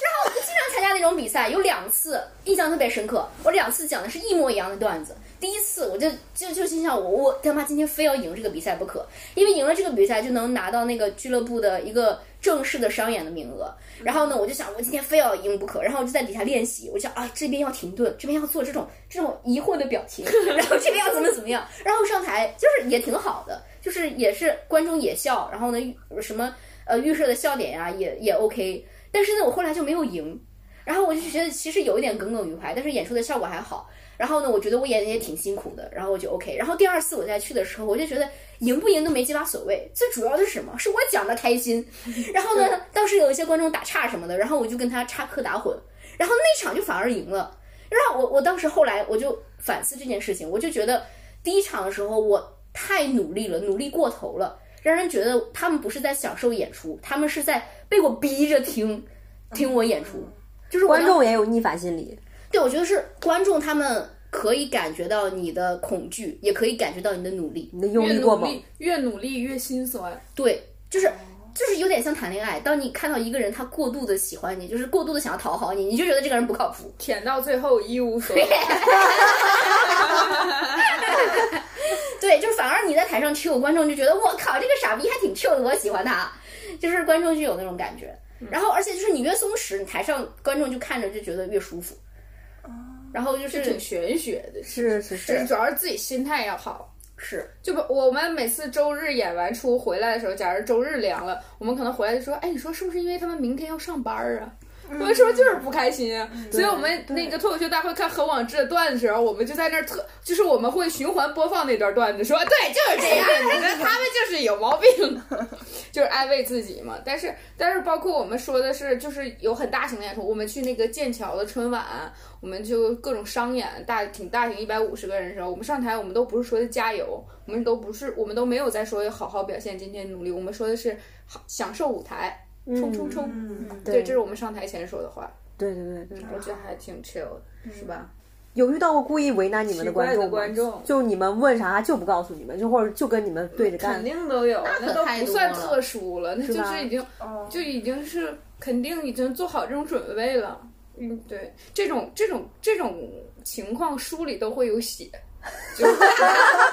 S4: 然后我就经常参加那种比赛，有两次印象特别深刻。我两次讲的是一模一样的段子。第一次我就就就心想我我他妈今天非要赢这个比赛不可，因为赢了这个比赛就能拿到那个俱乐部的一个正式的商演的名额。然后呢，我就想我今天非要赢不可，然后我就在底下练习，我就想啊这边要停顿，这边要做这种这种疑惑的表情，然后这边要怎么怎么样，然后上台就是也挺好的，就是也是观众也笑，然后呢什么呃预设的笑点呀、也也 OK，但是呢我后来就没有赢，然后我就觉得其实有一点耿耿于怀，但是演出的效果还好。然后呢，我觉得我演的也挺辛苦的，然后我就 OK。然后第二次我再去的时候，我就觉得赢不赢都没几把所谓，最主要的是什么？是我讲的开心。然后呢，当时有一些观众打岔什么的，然后我就跟他插科打诨，然后那场就反而赢了。然后我我当时后来我就反思这件事情，我就觉得第一场的时候我太努力了，努力过头了，让人觉得他们不是在享受演出，他们是在被我逼着听听我演出。就是
S1: 观众也有逆反心理，
S4: 对，我觉得是观众他们可以感觉到你的恐惧，也可以感觉到你的努力。
S1: 你的用
S3: 越
S1: 力过猛。
S3: 越努力越心酸。
S4: 对，就是就是有点像谈恋爱。当你看到一个人他过度的喜欢你，就是过度的想要讨好你，你就觉得这个人不靠谱。
S3: 舔到最后一无所 有。
S4: 对，就是反而你在台上 Q，观众就觉得我靠，这个傻逼还挺 Q 的，我喜欢他。就是观众就有那种感觉。然后，而且就是你越松弛，你台上观众就看着就觉得越舒服。然后就是
S3: 挺玄学的，
S1: 是是
S3: 是。
S1: 是，
S3: 主要是自己心态要好。
S4: 是。
S3: 就不，我们每次周日演完出回来的时候，假如周日凉了，我们可能回来就说，哎，你说是不是因为他们明天要上班儿啊？我们是不是就是不开心啊，所以我们那个脱口秀大会看何广智的段子的时候，我们就在那儿特，就是我们会循环播放那段段子，说对，就是这样，他们就是有毛病，就是安慰自己嘛。但是但是包括我们说的是，就是有很大型的演出，我们去那个剑桥的春晚，我们就各种商演，大挺大型，一百五十个人的时候，我们上台，我们都不是说的加油，我们都不是，我们都没有在说好好表现，今天努力，我们说的是好享受舞台，冲冲冲，
S2: 嗯，
S3: 对，这是我们上台前说的话，
S1: 对对对对。
S3: 我觉得还挺 chill 的，是吧？
S1: 有遇到过故意为难你们的观众吗？
S3: 观众
S1: 就你们问啥就不告诉你们，就或者就跟你们对着干
S3: 肯。定都有，那都不算特殊了，那就是已经
S2: 哦
S3: 就已经是肯定已经做好这种准备了。嗯，对，这种这种这种情况书里都会有写，就是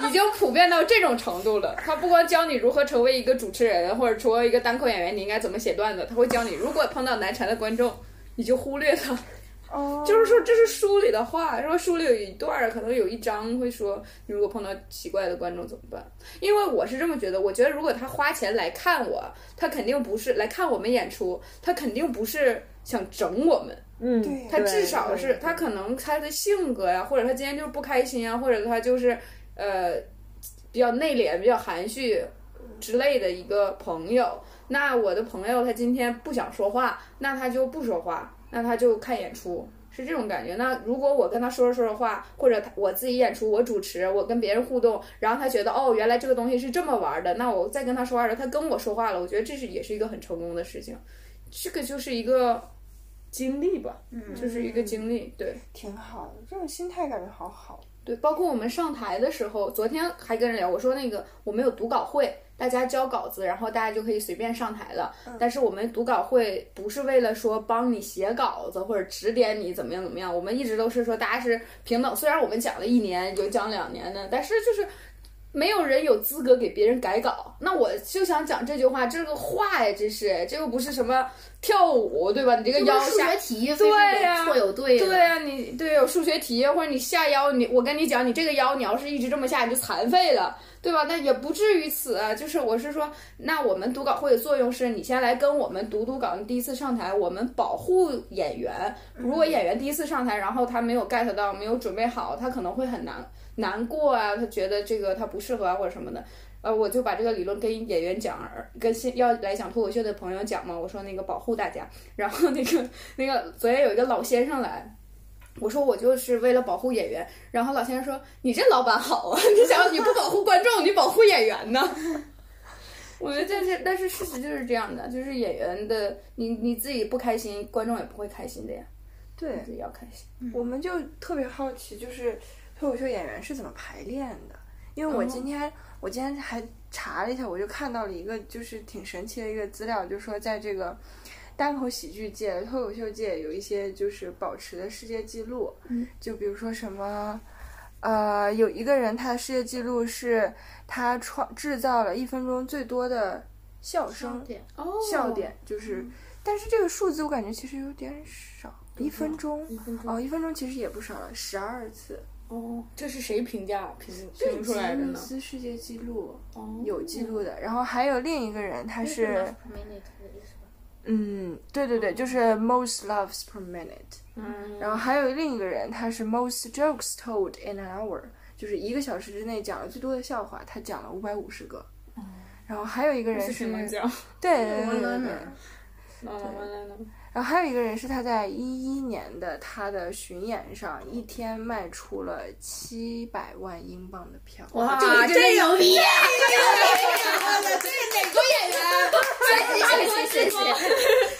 S3: 已经普遍到这种程度了。他不光教你如何成为一个主持人，或者成为一个单口演员，你应该怎么写段子，他会教你如果碰到难缠的观众，你就忽略他。
S2: 哦，
S3: 就是说，这是书里的话。说书里有一段，可能有一章会说，你如果碰到奇怪的观众怎么办？因为我是这么觉得，我觉得如果他花钱来看我，他肯定不是来看我们演出，他肯定不是想整我们，
S1: 嗯，
S2: 对
S3: 他至少是他可能他的性格呀，或者他今天就是不开心啊，或者他就是呃比较内敛、比较含蓄之类的一个朋友。那我的朋友他今天不想说话，那他就不说话，那他就看演出。是这种感觉。那如果我跟他说着说着话，或者他我自己演出，我主持，我跟别人互动，然后他觉得哦，原来这个东西是这么玩的，那我再跟他说话的时候，他跟我说话了，我觉得这是也是一个很成功的事情。这个就是一个经历吧，嗯，就是一个经历，对。
S2: 挺好的，这种心态感觉好好。
S3: 对，包括我们上台的时候，昨天还跟人聊，我说那个我们有读稿会，大家交稿子，然后大家就可以随便上台了。但是我们读稿会不是为了说帮你写稿子或者指点你怎么样怎么样，我们一直都是说大家是平等。虽然我们讲了一年，有讲两年的，但是就是没有人有资格给别人改稿。那我就想讲这句话，这个话呀，这是这又不是什么跳舞，对吧？你这个腰
S4: 数
S3: 下
S4: 学题非
S3: 对呀
S4: 有错有对的。
S3: 对呀、你对有数学题，或者你下腰，你我跟你讲，你这个腰你要是一直这么下，你就残废了，对吧？那也不至于此啊。就是我是说，那我们读稿会的作用是你先来跟我们读读稿，你第一次上台，我们保护演员。如果演员第一次上台，然后他没有 get 到，没有准备好，他可能会很难难过啊，他觉得这个他不适合啊，或者什么的。呃，我就把这个理论跟演员讲，跟新要来讲脱口秀的朋友讲嘛。我说那个保护大家，然后那个那个 昨天有一个老先生来，我说我就是为了保护演员，然后老先生说你这老板好啊，你想你不保护观众，你保护演员呢？我觉得这是，但是事实就是这样的，就是演员的你你自己不开心，观众也不会开心的呀，
S2: 对
S3: 自己要开心。
S2: 我们就特别好奇，就是脱口秀演员是怎么排练的？因为我今天、我今天还查了一下，我就看到了一个就是挺神奇的一个资料，就说在这个单口喜剧界、脱口秀界有一些就是保持的世界纪录，
S3: 嗯，
S2: 就比如说什么。呃，有一个人他的世界纪录是他创制造了一分钟最多的笑声、
S4: 点
S3: 哦
S2: 笑点，就是，但是这个数字我感觉其实有点少，一分钟
S4: 一分钟
S2: 哦，一分钟其实也不少了，十二次，
S3: 哦，这是谁评价评评出来的呢
S2: 吉尼？斯世界纪录
S3: 哦
S2: 有记录的，然后还有另一个人，他是。嗯，对对对，就是 most loves per minute。
S3: 嗯，
S2: 然后还有另一个人，他是 most jokes told in an hour，就是一个小时之内讲了最多的笑话，他讲了五百五十个。然后还有一个人
S3: 是
S2: 是
S3: 什么奖？
S2: 对对对对对。然后还有一个人是他在一一年的他的巡演上，一天卖出了七百万英镑的票。
S4: 哇，
S3: 这个
S4: 真牛逼！
S3: 这是哪个演员？
S4: 谢谢谢谢。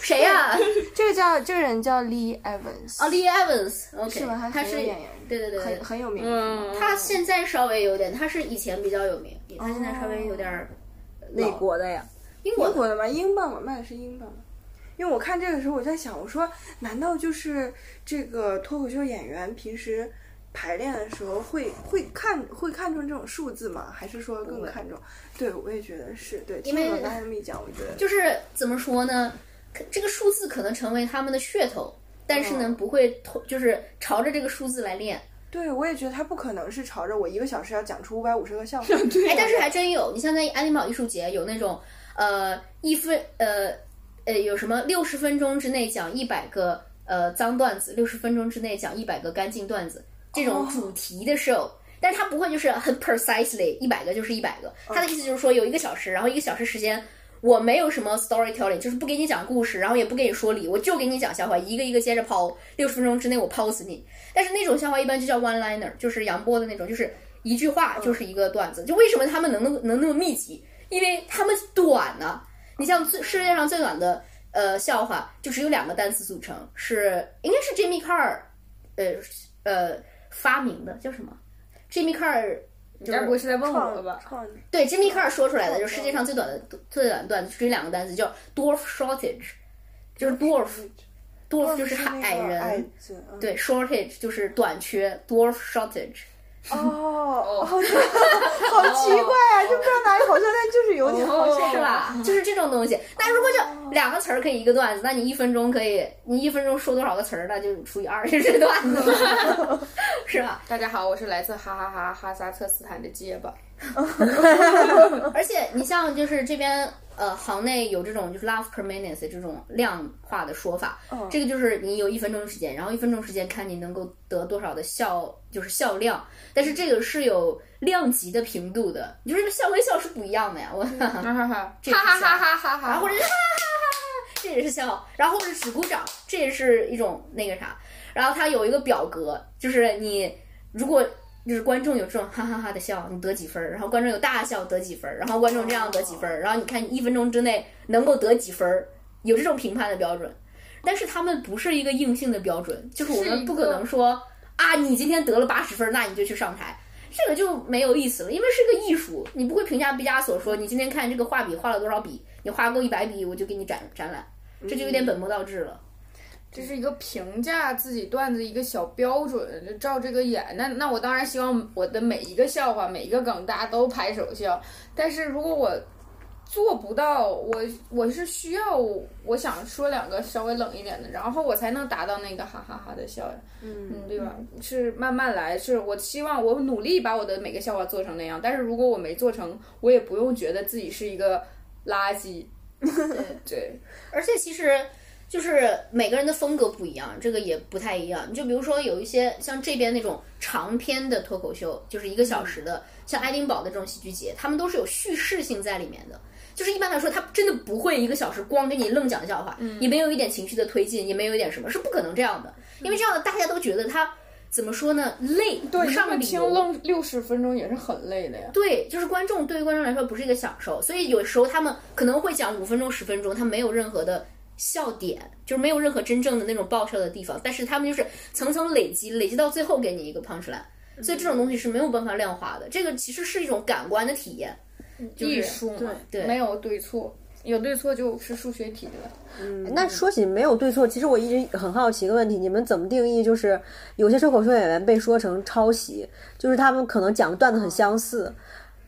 S4: 谁呀？
S2: 这个叫这个人叫 Lee Evans，
S4: 哦，Lee Evans，OK，
S2: 是吧？他
S4: 他是
S2: 演员，
S4: 对对对
S2: 很很有名。
S3: 嗯，
S4: 他现在稍微有点，他是以前比较有名，他现在稍微有点儿
S1: 哪国的呀？
S4: 英国的
S2: 英国的吗？英镑嘛，卖的是英镑。因为我看这个时候，我在想，我说难道就是这个脱口秀演员平时排练的时候会会看会看重这种数字吗？还是说更看重？对，我也觉得是对。听
S4: 为
S2: 你们刚才这么一讲，我觉得
S4: 就是怎么说呢？这个数字可能成为他们的噱头，但是呢，不会投，就是朝着这个数字来练。
S2: 对，我也觉得他不可能是朝着我一个小时要讲出五百五十个笑话。
S4: 哎，但是还真有，你像在爱丁堡艺术节有那种呃一分呃呃有什么六十分钟之内讲一百个呃脏段子，六十分钟之内讲一百个干净段子这种主题的 show。但是它不会就是很 precisely 一百个就是一百个，他的意思就是说有一个小时，然后一个小时时间。我没有什么 storytelling，就是不给你讲故事，然后也不给你说理，我就给你讲笑话，一个一个接着抛，六十分钟之内我抛死你。但是那种笑话一般就叫 one liner，就是杨波的那种，就是一句话就是一个段子。就为什么他们能能能那么密集？因为他们短呢。你像最世界上最短的呃笑话，就是由两个单词组成，是应该是 Jimmy Carr 呃呃发明的，叫什么？Jimmy Carr
S3: 你该不会是在问我
S2: 了
S3: 吧？
S4: 对 Jimmy Carr 说出来的，就是世界上最短的最短的段子，就这两个单词，叫 dwarf shortage，就是 dwarf dwarf 就是矮人，
S2: 矮，嗯
S4: 对 shortage 就是短缺 dwarf shortage。
S2: 哦哦，好奇怪啊，就不知道哪里好笑，但就是有点好笑，
S4: 是？吧？就是这种东西。那如果就两个词儿可以一个段子，那你一分钟可以，你一分钟说多少个词儿，那就除以二就是段子了，是吧？
S3: 大家好，我是来自哈哈哈哈萨克斯坦的结巴。
S4: 而且你像就是这边呃行内有这种就是 laugh per minute 这种量化的说法，这个就是你有一分钟时间，然后一分钟时间看你能够得多少的笑就是笑量，但是这个是有量级的频度的，你说这个笑跟笑是不一样的呀，我。
S3: 哈哈哈，哈哈哈哈
S4: 或者是哈哈哈哈，这也是笑，然后或者是只鼓掌，这也是一种那个啥。然后它有一个表格，就是你如果就是观众有这种哈哈哈的笑，你得几分儿；然后观众有大笑得几分儿；然后观众这样得几分儿；然后你看你一分钟之内能够得几分儿，有这种评判的标准。但是他们不是一个硬性的标准，就是我们不可能说啊，你今天得了八十分儿，那你就去上台。这个就没有意思了，因为是个艺术，你不会评价毕加索说你今天看这个画笔画了多少笔，你画够一百笔我就给你展展览，这就有点本末倒置了。
S3: 这是一个评价自己段子一个小标准，就照这个演。那那我当然希望我的每一个笑话、每一个梗大家都拍手笑。但是如果我做不到，我我是需要我想说两个稍微冷一点的，然后我才能达到那个哈哈哈的笑呀。嗯，对吧？是慢慢来，是我希望我努力把我的每个笑话做成那样。但是如果我没做成，我也不用觉得自己是一个垃圾。对，
S4: 而且其实就是每个人的风格不一样，这个也不太一样。你就比如说有一些像这边那种长篇的脱口秀，就是一个小时的，像爱丁堡的这种喜剧节，他们都是有叙事性在里面的。就是一般来说，他真的不会一个小时光给你愣讲笑话，也没有一点情绪的推进，也没有一点什么，是不可能这样的。因为这样的大家都觉得他怎么说呢，累，
S3: 对，
S4: 上理由。
S3: 愣六十分钟也是很累的呀。
S4: 对，就是观众对于观众来说不是一个享受，所以有时候他们可能会讲五分钟、十分钟，他没有任何的笑点，就是没有任何真正的那种爆笑的地方，但是他们就是层层累积，累积到最后给你一个 punch line，所以这种东西是没有办法量化的，这个其实是一种感官的体验。就是
S3: 艺术嘛，
S4: 对
S3: 没有对错，有对错就是数学题了。
S1: 那说起没有对错，其实我一直很好奇一个问题：你们怎么定义？就是有些脱口秀演员被说成抄袭，就是他们可能讲的段子很相似，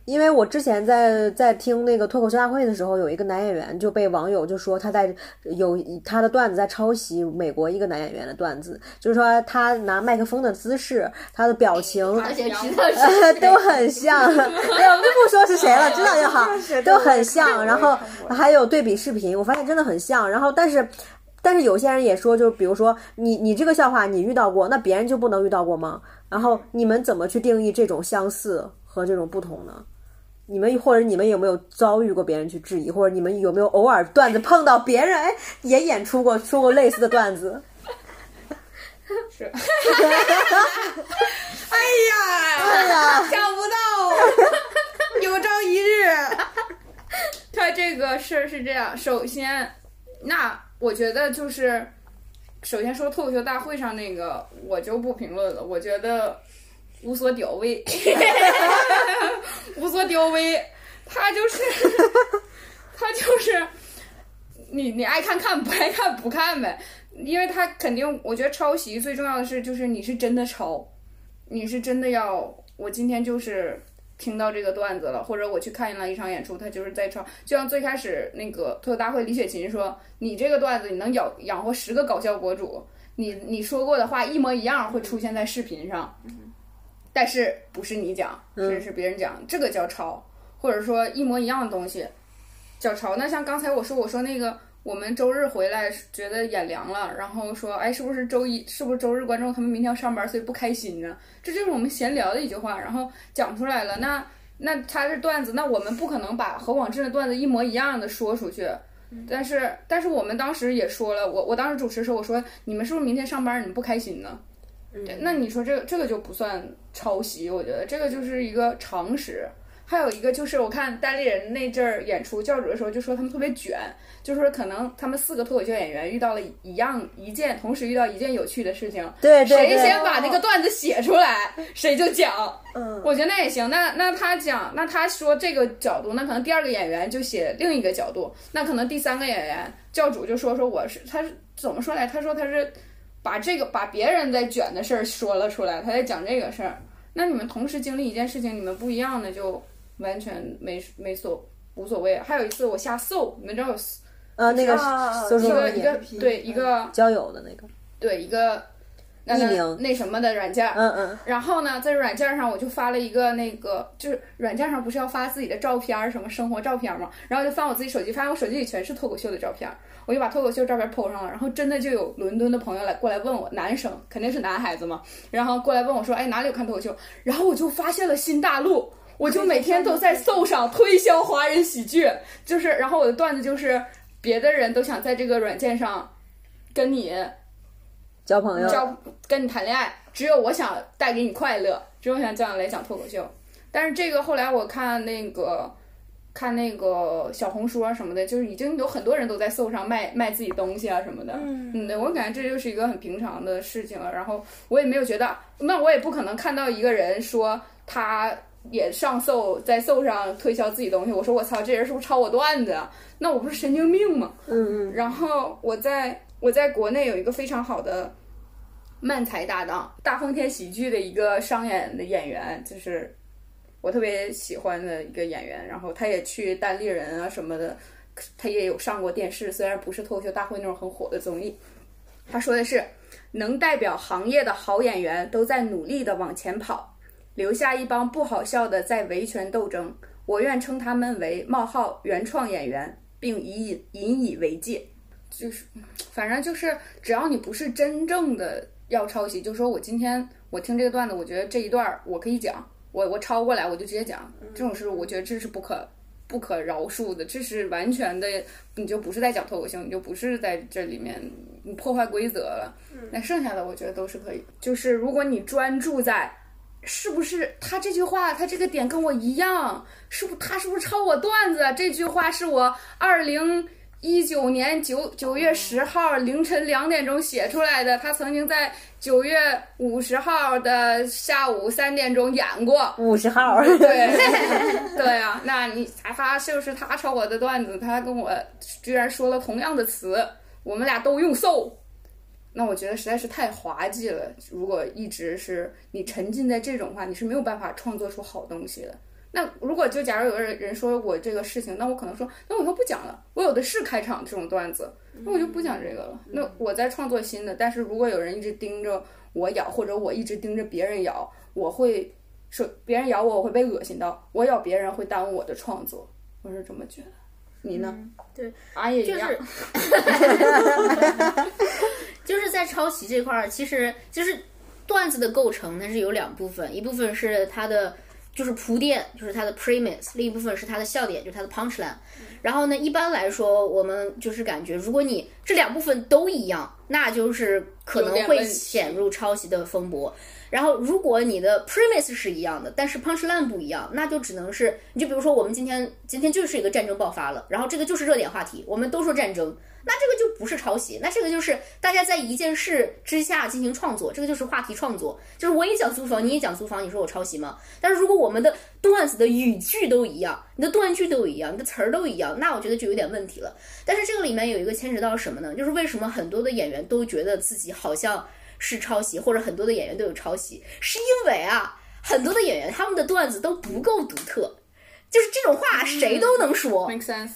S1: 因为我之前在在听那个脱口秀大会的时候，有一个男演员就被网友就说他在有他的段子在抄袭美国一个男演员的段子，就是说他拿麦克风的姿势，他的表情。
S4: 而且知道是
S1: 都很像，哎呀，我就不说是谁了，知道就好，都很像。然后还有对比视频，我发现真的很像。然后但是。但是有些人也说，就比如说你你这个笑话你遇到过，那别人就不能遇到过吗？然后你们怎么去定义这种相似和这种不同呢？你们或者你们有没有遭遇过别人去质疑，或者你们有没有偶尔段子碰到别人哎也演出过说过类似的段子？
S3: 是，哎呀，
S1: 哎呀，
S3: 想不到，有朝一日，他这个事儿是这样，首先那。我觉得就是，首先说脱口秀大会上那个，我就不评论了。我觉得无所屌威，无所屌威，他就是，他就是，你你爱看看，不爱看不看呗。因为他肯定，我觉得抄袭最重要的是，就是你是真的抄，你是真的要，我今天就是。听到这个段子了，或者我去看了一场演出，他就是在抄。就像最开始那个脱口大会，李雪琴说：“你这个段子你能养养活十个搞笑博主，你你说过的话一模一样会出现在视频上，但是不是你讲，是是别人讲，这个叫抄，或者说一模一样的东西叫抄。那像刚才我说我说那个。”我们周日回来觉得眼凉了，然后说，哎，是不是周一？是不是周日观众他们明天要上班，所以不开心呢？这就是我们闲聊的一句话，然后讲出来了。那那他是段子，那我们不可能把何广智的段子一模一样的说出去。但是但是我们当时也说了，我我当时主持的时候我说，你们是不是明天上班你们不开心呢？那你说这个这个就不算抄袭，我觉得这个就是一个常识。还有一个就是，我看单立人那阵儿演出教主的时候，就说他们特别卷，就是可能他们四个脱口秀演员遇到了一样一件，同时遇到一件有趣的事情，
S1: 对，
S3: 谁先把那个段子写出来，谁就讲。
S1: 嗯，
S3: 我觉得那也行。那那他讲，那他说这个角度，那可能第二个演员就写另一个角度，那可能第三个演员教主就说说我是他是怎么说来？他说他是把这个把别人在卷的事儿说了出来，他在讲这个事儿。那你们同时经历一件事情，你们不一样的就。完全没没所无所谓。还有一次我下 So，你们知道有
S1: 呃那个
S3: 一个一个对一个
S1: 交友的那个
S3: 对一个
S1: 匿名
S3: 那什么的软件，
S1: 嗯嗯。
S3: 然后呢，在软件上我就发了一个那个，就是软件上不是要发自己的照片什么生活照片嘛？然后就翻我自己手机，发现我手机里全是脱口秀的照片，我就把脱口秀照片 po 上了。然后真的就有伦敦的朋友来过来问我，男生肯定是男孩子嘛，然后过来问我说，哎哪里有看脱口秀？然后我就发现了新大陆。我就每天都在搜上推销华人喜剧，就是，然后我的段子就是，别的人都想在这个软件上跟你
S1: 交朋友，
S3: 交跟你谈恋爱，只有我想带给你快乐，只有我想叫你来讲脱口秀。但是这个后来我看那个看那个小红书啊什么的，就是已经有很多人都在搜上卖卖自己东西啊什么的。
S2: 嗯，
S3: 嗯，我感觉这就是一个很平常的事情了。然后我也没有觉得，那我也不可能看到一个人说他。也上搜，在搜上推销自己东西。我说我操，这人是不是抄我段子？那我不是神经病吗？
S1: 嗯嗯。
S3: 然后我在我在国内有一个非常好的漫才搭档，大风天喜剧的一个商演的演员，就是我特别喜欢的一个演员。然后他也去单立人啊什么的，他也有上过电视，虽然不是脱口秀大会那种很火的综艺。他说的是，能代表行业的好演员都在努力的往前跑。留下一帮不好笑的在维权斗争，我愿称他们为冒号原创演员，并以引引以为戒。就是，反正就是，只要你不是真正的要抄袭，就说我今天我听这个段子，我觉得这一段我可以讲，我我抄过来我就直接讲，这种事我觉得这是不可不可饶恕的，这是完全的，你就不是在讲脱口秀，你就不是在这里面你破坏规则了。那剩下的我觉得都是可以，就是如果你专注在。是不是他这句话，他这个点跟我一样？是不他是不是抄我段子？这句话是我二零一九年九九月十号凌晨两点钟写出来的。他曾经在九月五十号的下午三点钟演过。
S1: 五十号，
S3: 对 对啊，那你他是不是他抄我的段子？他跟我居然说了同样的词，我们俩都用 so。那我觉得实在是太滑稽了。如果一直是你沉浸在这种话，你是没有办法创作出好东西的。那如果就假如有个人人说我这个事情，那我可能说，那我以后不讲了，我有的是开场这种段子，那我就不讲这个了。那我在创作新的，但是如果有人一直盯着我咬，或者我一直盯着别人咬，我会说别人咬我，我会被恶心到；我咬别人会耽误我的创作，我是这么觉得。你呢？
S4: 对，
S3: 俺也一样。
S4: 就是 就是在抄袭这块儿，其实就是段子的构成，它是有两部分，一部分是它的就是铺垫，就是它的 premise，另一部分是它的笑点，就是它的 punchline。然后呢，一般来说，我们就是感觉，如果你这两部分都一样，那就是可能会陷入抄袭的风波。然后，如果你的 premise 是一样的，但是 punchline 不一样，那就只能是，你就比如说我们今天今天就是一个战争爆发了，然后这个就是热点话题，我们都说战争，那这个就不是抄袭，那这个就是大家在一件事之下进行创作，这个就是话题创作，就是我也讲租房，你也讲租房，你说我抄袭吗？但是如果我们的段子的语句都一样，你的断句都一样，你的词儿都一样，那我觉得就有点问题了。但是这个里面有一个牵扯到什么呢？就是为什么很多的演员都觉得自己好像。是抄袭，或者很多的演员都有抄袭，是因为啊，很多的演员他们的段子都不够独特，就是这种话谁都能说
S3: ，make sense，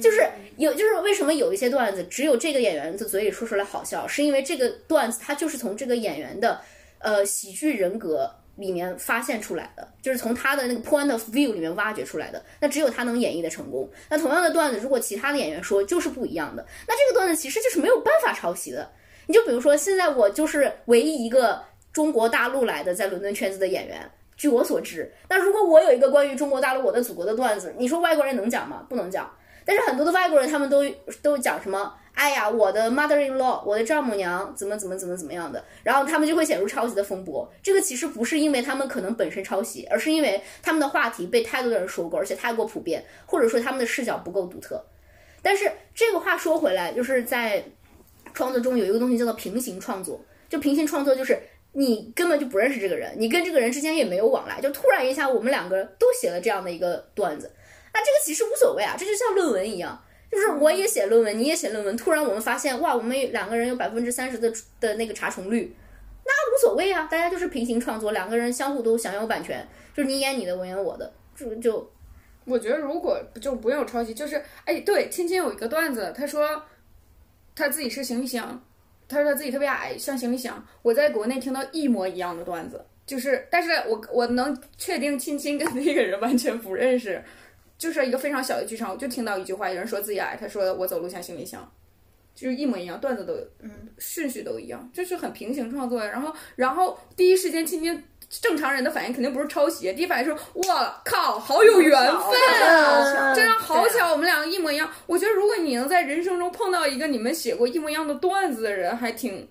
S4: 就是有，就是为什么有一些段子只有这个演员的嘴里说出来好笑，是因为这个段子它就是从这个演员的呃喜剧人格里面发现出来的，就是从他的那个 point of view 里面挖掘出来的，那只有他能演绎的成功。那同样的段子，如果其他的演员说就是不一样的，那这个段子其实就是没有办法抄袭的。你就比如说，现在我就是唯一一个中国大陆来的在伦敦圈子的演员，据我所知。那如果我有一个关于中国大陆、我的祖国的段子，你说外国人能讲吗？不能讲。但是很多的外国人他们都都讲什么？哎呀，我的 mother-in-law，我的丈母娘怎么怎么怎么怎么样的，然后他们就会陷入抄袭的风波。这个其实不是因为他们可能本身抄袭，而是因为他们的话题被太多的人说过，而且太过普遍，或者说他们的视角不够独特。但是这个话说回来，就是在。创作中有一个东西叫做平行创作，就平行创作就是你根本就不认识这个人，你跟这个人之间也没有往来，就突然一下我们两个都写了这样的一个段子，那这个其实无所谓啊，这就像论文一样，就是我也写论文，你也写论文，突然我们发现哇，我们两个人有百分之三十的的那个查重率，那无所谓啊，大家就是平行创作，两个人相互都享有版权，就是你演你的，我演我的，就就
S3: 我觉得如果就不用抄袭，就是哎，对，亲亲有一个段子，他说。他自己是行李箱，他说他自己特别矮，像行李箱。我在国内听到一模一样的段子，就是，但是我我能确定亲亲跟那个人完全不认识，就是一个非常小的剧场，我就听到一句话，有人说自己矮，他说我走路像行李箱，就是一模一样，段子都嗯顺序都一样，就是很平行创作。然后然后第一时间亲亲。正常人的反应肯定不是抄袭，第一反应是我靠，好有缘分啊！这样好巧，我们两个一模一样。我觉得如果你能在人生中碰到一个你们写过一模一样的段子的人，还挺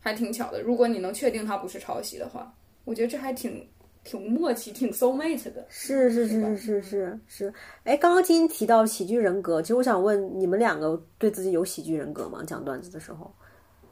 S3: 还挺巧的。如果你能确定他不是抄袭的话，我觉得这还挺挺默契，挺 soul mate 的。
S1: 是是是是是是是。哎，刚刚听提到喜剧人格，其实我想问你们两个对自己有喜剧人格吗？讲段子的时候，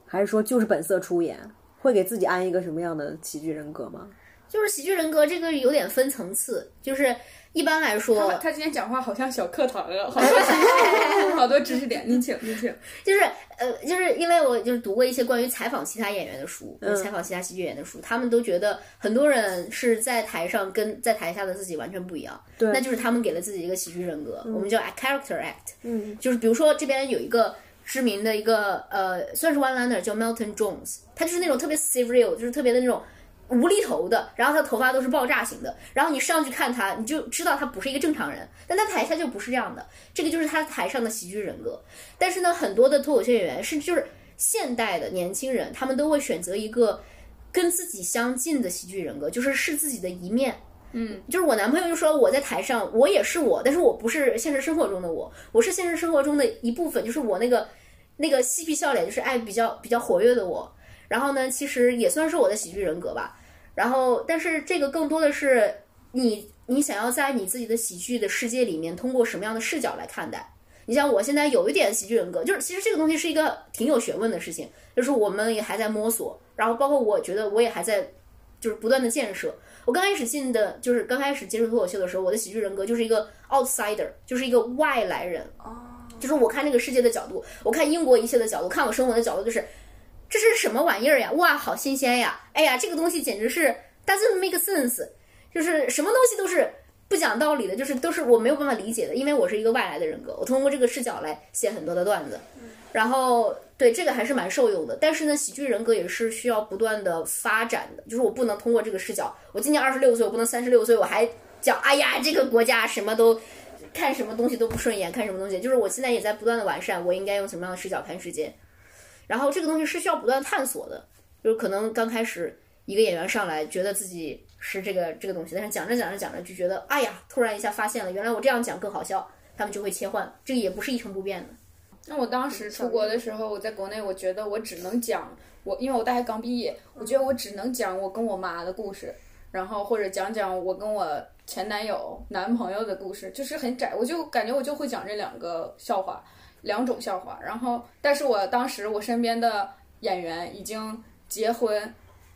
S1: 还是说就是本色出演？会给自己安一个什么样的喜剧人格吗？
S4: 就是喜剧人格这个有点分层次，就是一般来说，
S3: 他今天讲话好像小课堂啊，好 多好多知识点，您请您请。
S4: 就是呃，就是因为我就是读过一些关于采访其他演员的书，采访其他喜剧演员的书，他们都觉得很多人是在台上跟在台下的自己完全不一样，
S1: 对，
S4: 那就是他们给了自己一个喜剧人格，我们叫 character act，
S1: 嗯，
S4: 就是比如说这边有一个。知名的一个呃，算是 one liner 叫 Milton Jones，他就是那种特别 serial，就是特别的那种无厘头的，然后他头发都是爆炸型的，然后你上去看他，你就知道他不是一个正常人，但他台下就不是这样的，这个就是他台上的喜剧人格。但是呢，很多的脱口秀演员，甚至就是现代的年轻人，他们都会选择一个跟自己相近的喜剧人格，就是是自己的一面。
S3: 嗯，
S4: 就是我男朋友就说我在台上，我也是我，但是我不是现实生活中的我，我是现实生活中的一部分，就是我那个那个嬉皮笑脸，就是爱比较比较活跃的我。然后呢，其实也算是我的喜剧人格吧。然后，但是这个更多的是你你想要在你自己的喜剧的世界里面，通过什么样的视角来看待？你像我现在有一点喜剧人格，就是其实这个东西是一个挺有学问的事情，就是我们也还在摸索。然后，包括我觉得我也还在就是不断的建设。我刚开始进的，就是刚开始接触脱口秀的时候，我的喜剧人格就是一个 outsider，就是一个外来人。
S2: 哦，
S4: 就是我看这个世界的角度，我看英国一切的角度，看我生活的角度，就是这是什么玩意儿呀？哇，好新鲜呀！哎呀，这个东西简直是 doesn't make sense，就是什么东西都是不讲道理的，就是都是我没有办法理解的，因为我是一个外来的人格，我通过这个视角来写很多的段子，然后对这个还是蛮受用的。但是呢，喜剧人格也是需要不断的发展的，就是我不能通过这个视角，我今年二十六岁，我不能三十六岁我还讲，哎呀，这个国家什么都看什么东西都不顺眼，看什么东西，就是我现在也在不断的完善，我应该用什么样的视角看世界。然后这个东西是需要不断探索的，就是可能刚开始一个演员上来觉得自己是这个这个东西，但是讲着讲着讲着就觉得，哎呀，突然一下发现了，原来我这样讲更好笑，他们就会切换，这个也不是一成不变的。
S3: 那我当时出国的时候，我在国内，我觉得我只能讲我，因为我大学刚毕业，我觉得我只能讲我跟我妈的故事，然后或者讲讲我跟我前男友、男朋友的故事，就是很窄，我就感觉我就会讲这两个笑话，两种笑话。然后，但是我当时我身边的演员已经结婚，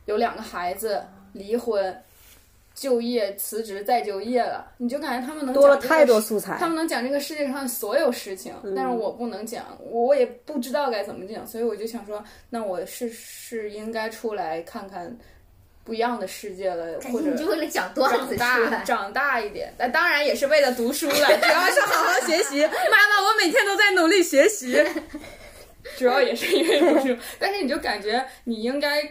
S3: 有两个孩子，离婚。就业、辞职、再就业了，你就感觉他们能讲这个
S1: 多了太多素材
S3: 他。们能讲这个世界上所有事情，但是我不能讲，我也不知道该怎么讲，所以我就想说，那我是是应该出来看看不一样的世界了，或者
S4: 你就为了讲段子
S3: 长。大长大一点。但当然也是为了读书了，主要是好好学习。妈妈，我每天都在努力学习，主要也是因为读书。但是你就感觉你应该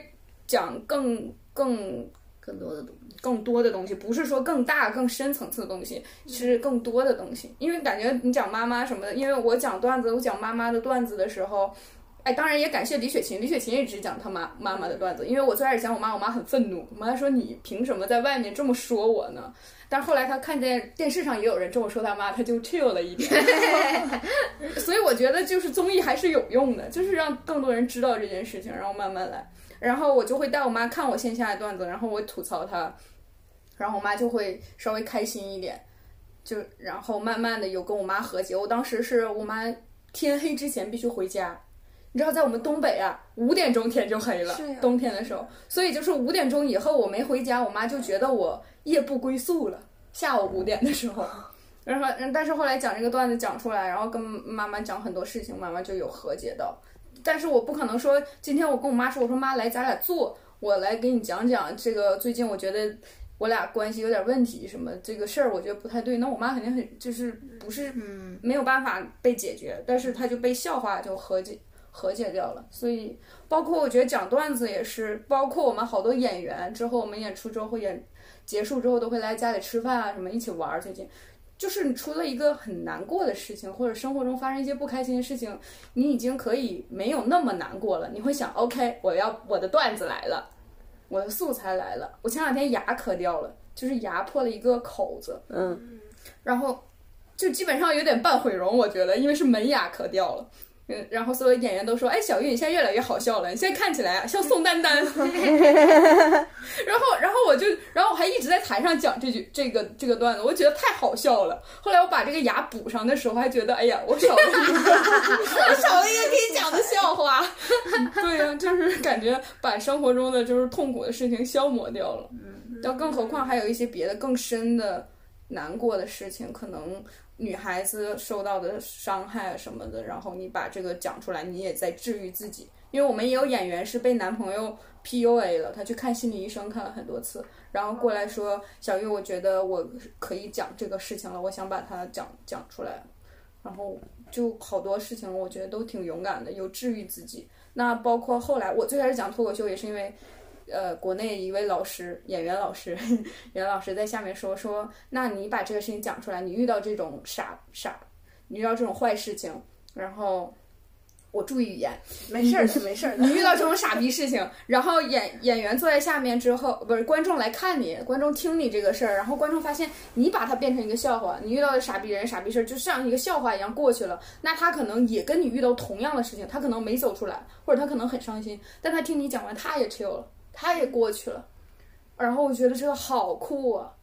S3: 讲更更
S4: 更多的东西，
S3: 更多的东西，不是说更大、更深层次的东西，是更多的东西。因为感觉你讲妈妈什么的，因为我讲段子，我讲妈妈的段子的时候，哎，当然也感谢李雪琴，李雪琴也只讲她妈妈妈的段子，因为我最开始讲我妈，我妈很愤怒，我妈说你凭什么在外面这么说我呢？但是后来她看见电视上也有人这么说她妈，她就 chill 了一点。所以我觉得就是综艺还是有用的，就是让更多人知道这件事情，然后慢慢来。然后我就会带我妈看我线下的段子，然后我吐槽她，然后我妈就会稍微开心一点，就然后慢慢的有跟我妈和解。我当时是我妈天黑之前必须回家，你知道在我们东北啊，五点钟天就黑了，冬天的时候，所以就是五点钟以后我没回家，我妈就觉得我夜不归宿了。下午五点的时候，然后但是后来讲这个段子讲出来，然后跟妈妈讲很多事情，妈妈就有和解到。但是我不可能说今天我跟我妈说，我说妈来咱俩坐，我来给你讲讲这个最近我觉得我俩关系有点问题什么这个事儿，我觉得不太对。那我妈肯定很就是不是
S4: 嗯，
S3: 没有办法被解决，但是她就被笑话就和解和解掉了。所以包括我觉得讲段子也是，包括我们好多演员之后我们演出之后会演结束之后都会来家里吃饭啊什么一起玩儿。最近就是你出了一个很难过的事情，或者生活中发生一些不开心的事情，你已经可以没有那么难过了。你会想，OK，我要我的段子来了，我的素材来了。我前两天牙磕掉了，就是牙破了一个口子，
S1: 嗯，
S3: 然后就基本上有点半毁容，我觉得，因为是门牙磕掉了。嗯，然后所有演员都说：“哎，小玉，你现在越来越好笑了，你现在看起来啊像宋丹丹。”然后，然后我就，然后我还一直在台上讲这句这个这个段子，我觉得太好笑了。后来我把这个牙补上的时候，还觉得，哎呀，我少了一个，我少了一个可以讲的笑话。对呀、就是感觉把生活中的就是痛苦的事情消磨掉了。嗯，要更何况还有一些别的更深的难过的事情，可能女孩子受到的伤害什么的，然后你把这个讲出来，你也在治愈自己。因为我们也有演员是被男朋友 PUA 了，他去看心理医生看了很多次，然后过来说：“小玉，我觉得我可以讲这个事情了，我想把它讲讲出来。”然后就好多事情，我觉得都挺勇敢的，有治愈自己。那包括后来我最开始讲脱口秀，也是因为，呃，国内一位老师，演员老师，演员老师在下面说说，那你把这个事情讲出来，你遇到这种傻傻，你遇到这种坏事情，然后我注意语言，
S2: 没事儿的，没事儿的。
S3: 你遇到这种傻逼事情，然后演演员坐在下面之后，不是观众来看你，观众听你这个事儿，然后观众发现你把它变成一个笑话，你遇到的傻逼人、傻逼事儿就像一个笑话一样过去了，那他可能也跟你遇到同样的事情，他可能没走出来，或者他可能很伤心，但他听你讲完，他也 chill 了，他也过去了，然后我觉得这个好酷啊！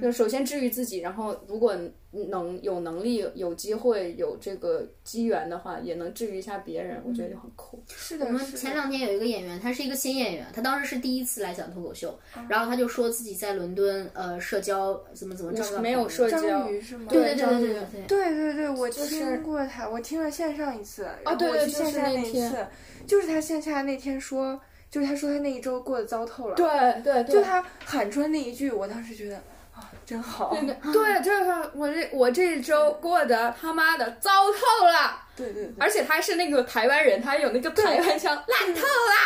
S3: 就首先治愈自己，然后如果能有能力、有机会、有这个机缘的话，也能治愈一下别人，我觉得就很酷。
S2: 是的，
S4: 我们前两天有一个演员，他是一个新演员，他当时是第一次来讲脱口秀，然后他就说自己在伦敦呃社交怎么怎么交到
S3: 没有社交。
S2: 章鱼是吗？
S4: 对对对对对对，
S2: 对对对，我听过他，我听了线上一次，然后
S3: 对对
S2: 去线
S3: 就是
S2: 下
S3: 那天。
S2: 次，就是他线下那天说，就是他说他那一周过得糟透了，
S3: 对对对，
S2: 就他喊出来那一句，我当时觉得啊真好。
S3: 对对，对就是我这我这一周过得他妈的糟透了。
S2: 对对对，
S3: 而且他是那个台湾人，他有那个台湾腔，烂透了。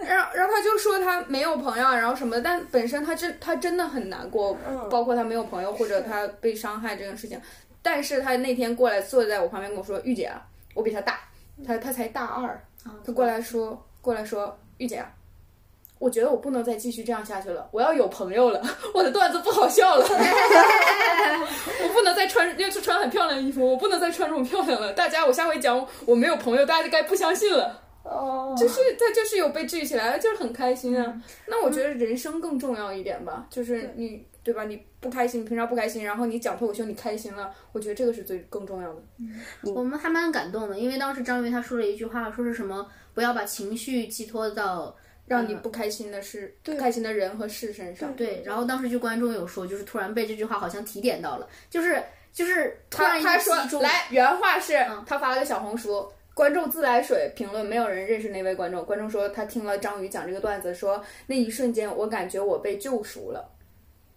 S3: 然后，然后他就说他没有朋友，然后什么的，但本身他真他真的很难过，
S2: 嗯
S3: 包括他没有朋友或者他被伤害这件事情。但是他那天过来坐在我旁边跟我说：“玉姐啊，我比他大，他他才大二。”他过来说过来说：“玉姐啊，我觉得我不能再继续这样下去了，我要有朋友了，我的段子不好笑了，我不能再穿，要去穿很漂亮的衣服，我不能再穿这么漂亮了。大家，我下回讲我没有朋友，大家就该不相信了。
S2: 哦，
S3: 就是他就是有被治愈起来了，就是很开心啊。那我觉得人生更重要一点吧，就是你对吧？你不开心，平常不开心，然后你讲脱口秀你开心了，我觉得这个是最更重要的。
S4: 我们还蛮感动的，因为当时张云他说了一句话，说是什么不要把情绪寄托到
S3: 让你不开心的事，不开心的人和事身上。
S4: 对，然后当时就观众有说，就是突然被这句话好像提点到了，就是就是突然一
S3: 他他说来原话是，他发了个小红书，观众自来水评论，没有人认识那位观众。观众说他听了张宇讲这个段子，说那一瞬间我感觉我被救赎了，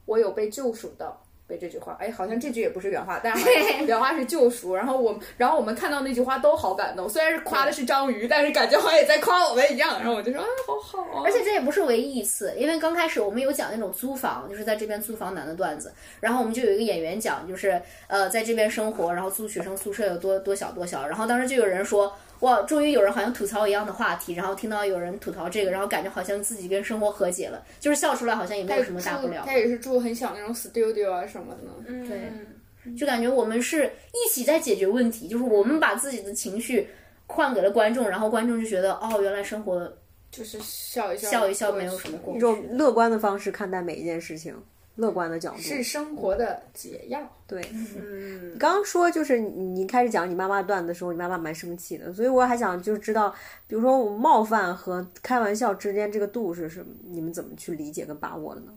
S3: 我有被救赎到。被这句话，哎，好像这句也不是原话，但是原话是救赎。然后我，然后我们看到那句话都好感动，虽然是夸的是章鱼，但是感觉好像也在夸我们一样。然后我就说啊，好好啊。
S4: 而且这也不是唯一一次，因为刚开始我们有讲那种租房，就是在这边租房难的段子，然后我们就有一个演员讲，就是呃在这边生活，然后租学生宿舍有多多小多小，然后当时就有人说。哇，终于有人好像吐槽一样的话题，然后听到有人吐槽这个，然后感觉好像自己跟生活和解了，就是笑出来好像也没有什么大不了。
S3: 他也是住很小那种 studio 啊什么的。
S2: 嗯，
S4: 对，就感觉我们是一起在解决问题，就是我们把自己的情绪换给了观众，然后观众就觉得哦，原来生活
S3: 就是笑一笑，
S4: 笑一笑没有什么过
S1: 一种乐观的方式看待每一件事情，乐观的角度
S3: 是生活的解药。
S1: 对。
S2: 嗯，
S1: 刚刚说就是你你开始讲你妈妈段子的时候，你妈妈蛮生气的，所以我还想就知道，比如说我冒犯和开玩笑之间这个度是什么？你们怎么去理解跟把握的呢？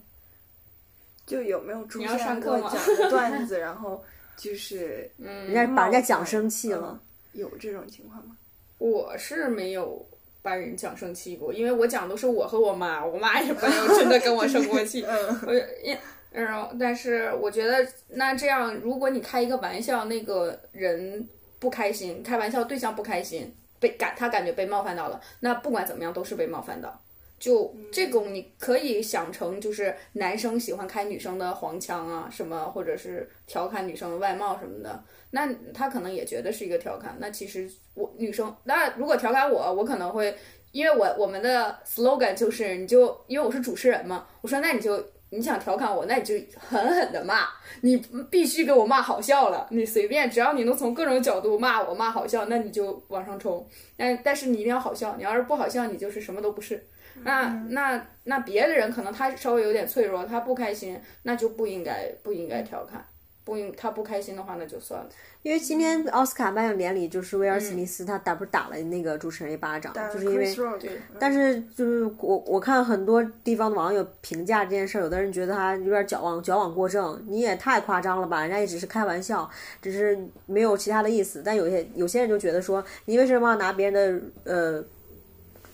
S2: 就有没有出
S3: 你要上
S2: 现过
S3: 课
S2: 讲的段子，然后就是
S3: 嗯，
S1: 人家把人家讲生气了，
S2: 有这种情况吗？
S3: 我是没有把人讲生气过，因为我讲都是我和我妈，我妈也没有真的跟我生过气。我也，然后，但是我觉得那这样，如果你开一个玩笑，那个人不开心，开玩笑对象不开心，被感他感觉被冒犯到了，那不管怎么样都是被冒犯到。就这种，你可以想成就是男生喜欢开女生的黄腔啊，什么，或者是调侃女生的外貌什么的，那他可能也觉得是一个调侃。那其实我女生，那如果调侃我，我可能会，因为我我们的 slogan 就是，你就因为我是主持人嘛，我说那你就你想调侃我，那你就狠狠的骂，你必须给我骂好笑了，你随便，只要你能从各种角度骂我骂好笑，那你就往上冲。但但是你一定要好笑，你要是不好笑，你就是什么都不是。那那那别的人可能他稍微有点脆弱，他不开心，那就不应该不应该调侃，不应他不开心的话那就算了。
S1: 因为今天奥斯卡颁奖典礼就是威尔史密斯他打不是打了那个主持人一巴掌，就是因为
S3: 对
S1: 但是就是我我看很多地方的网友评价这件事儿，有的人觉得他有点矫枉矫枉过正，你也太夸张了吧，人家也只是开玩笑，只是没有其他的意思。但有些有些人就觉得说，你为什么要拿别人的呃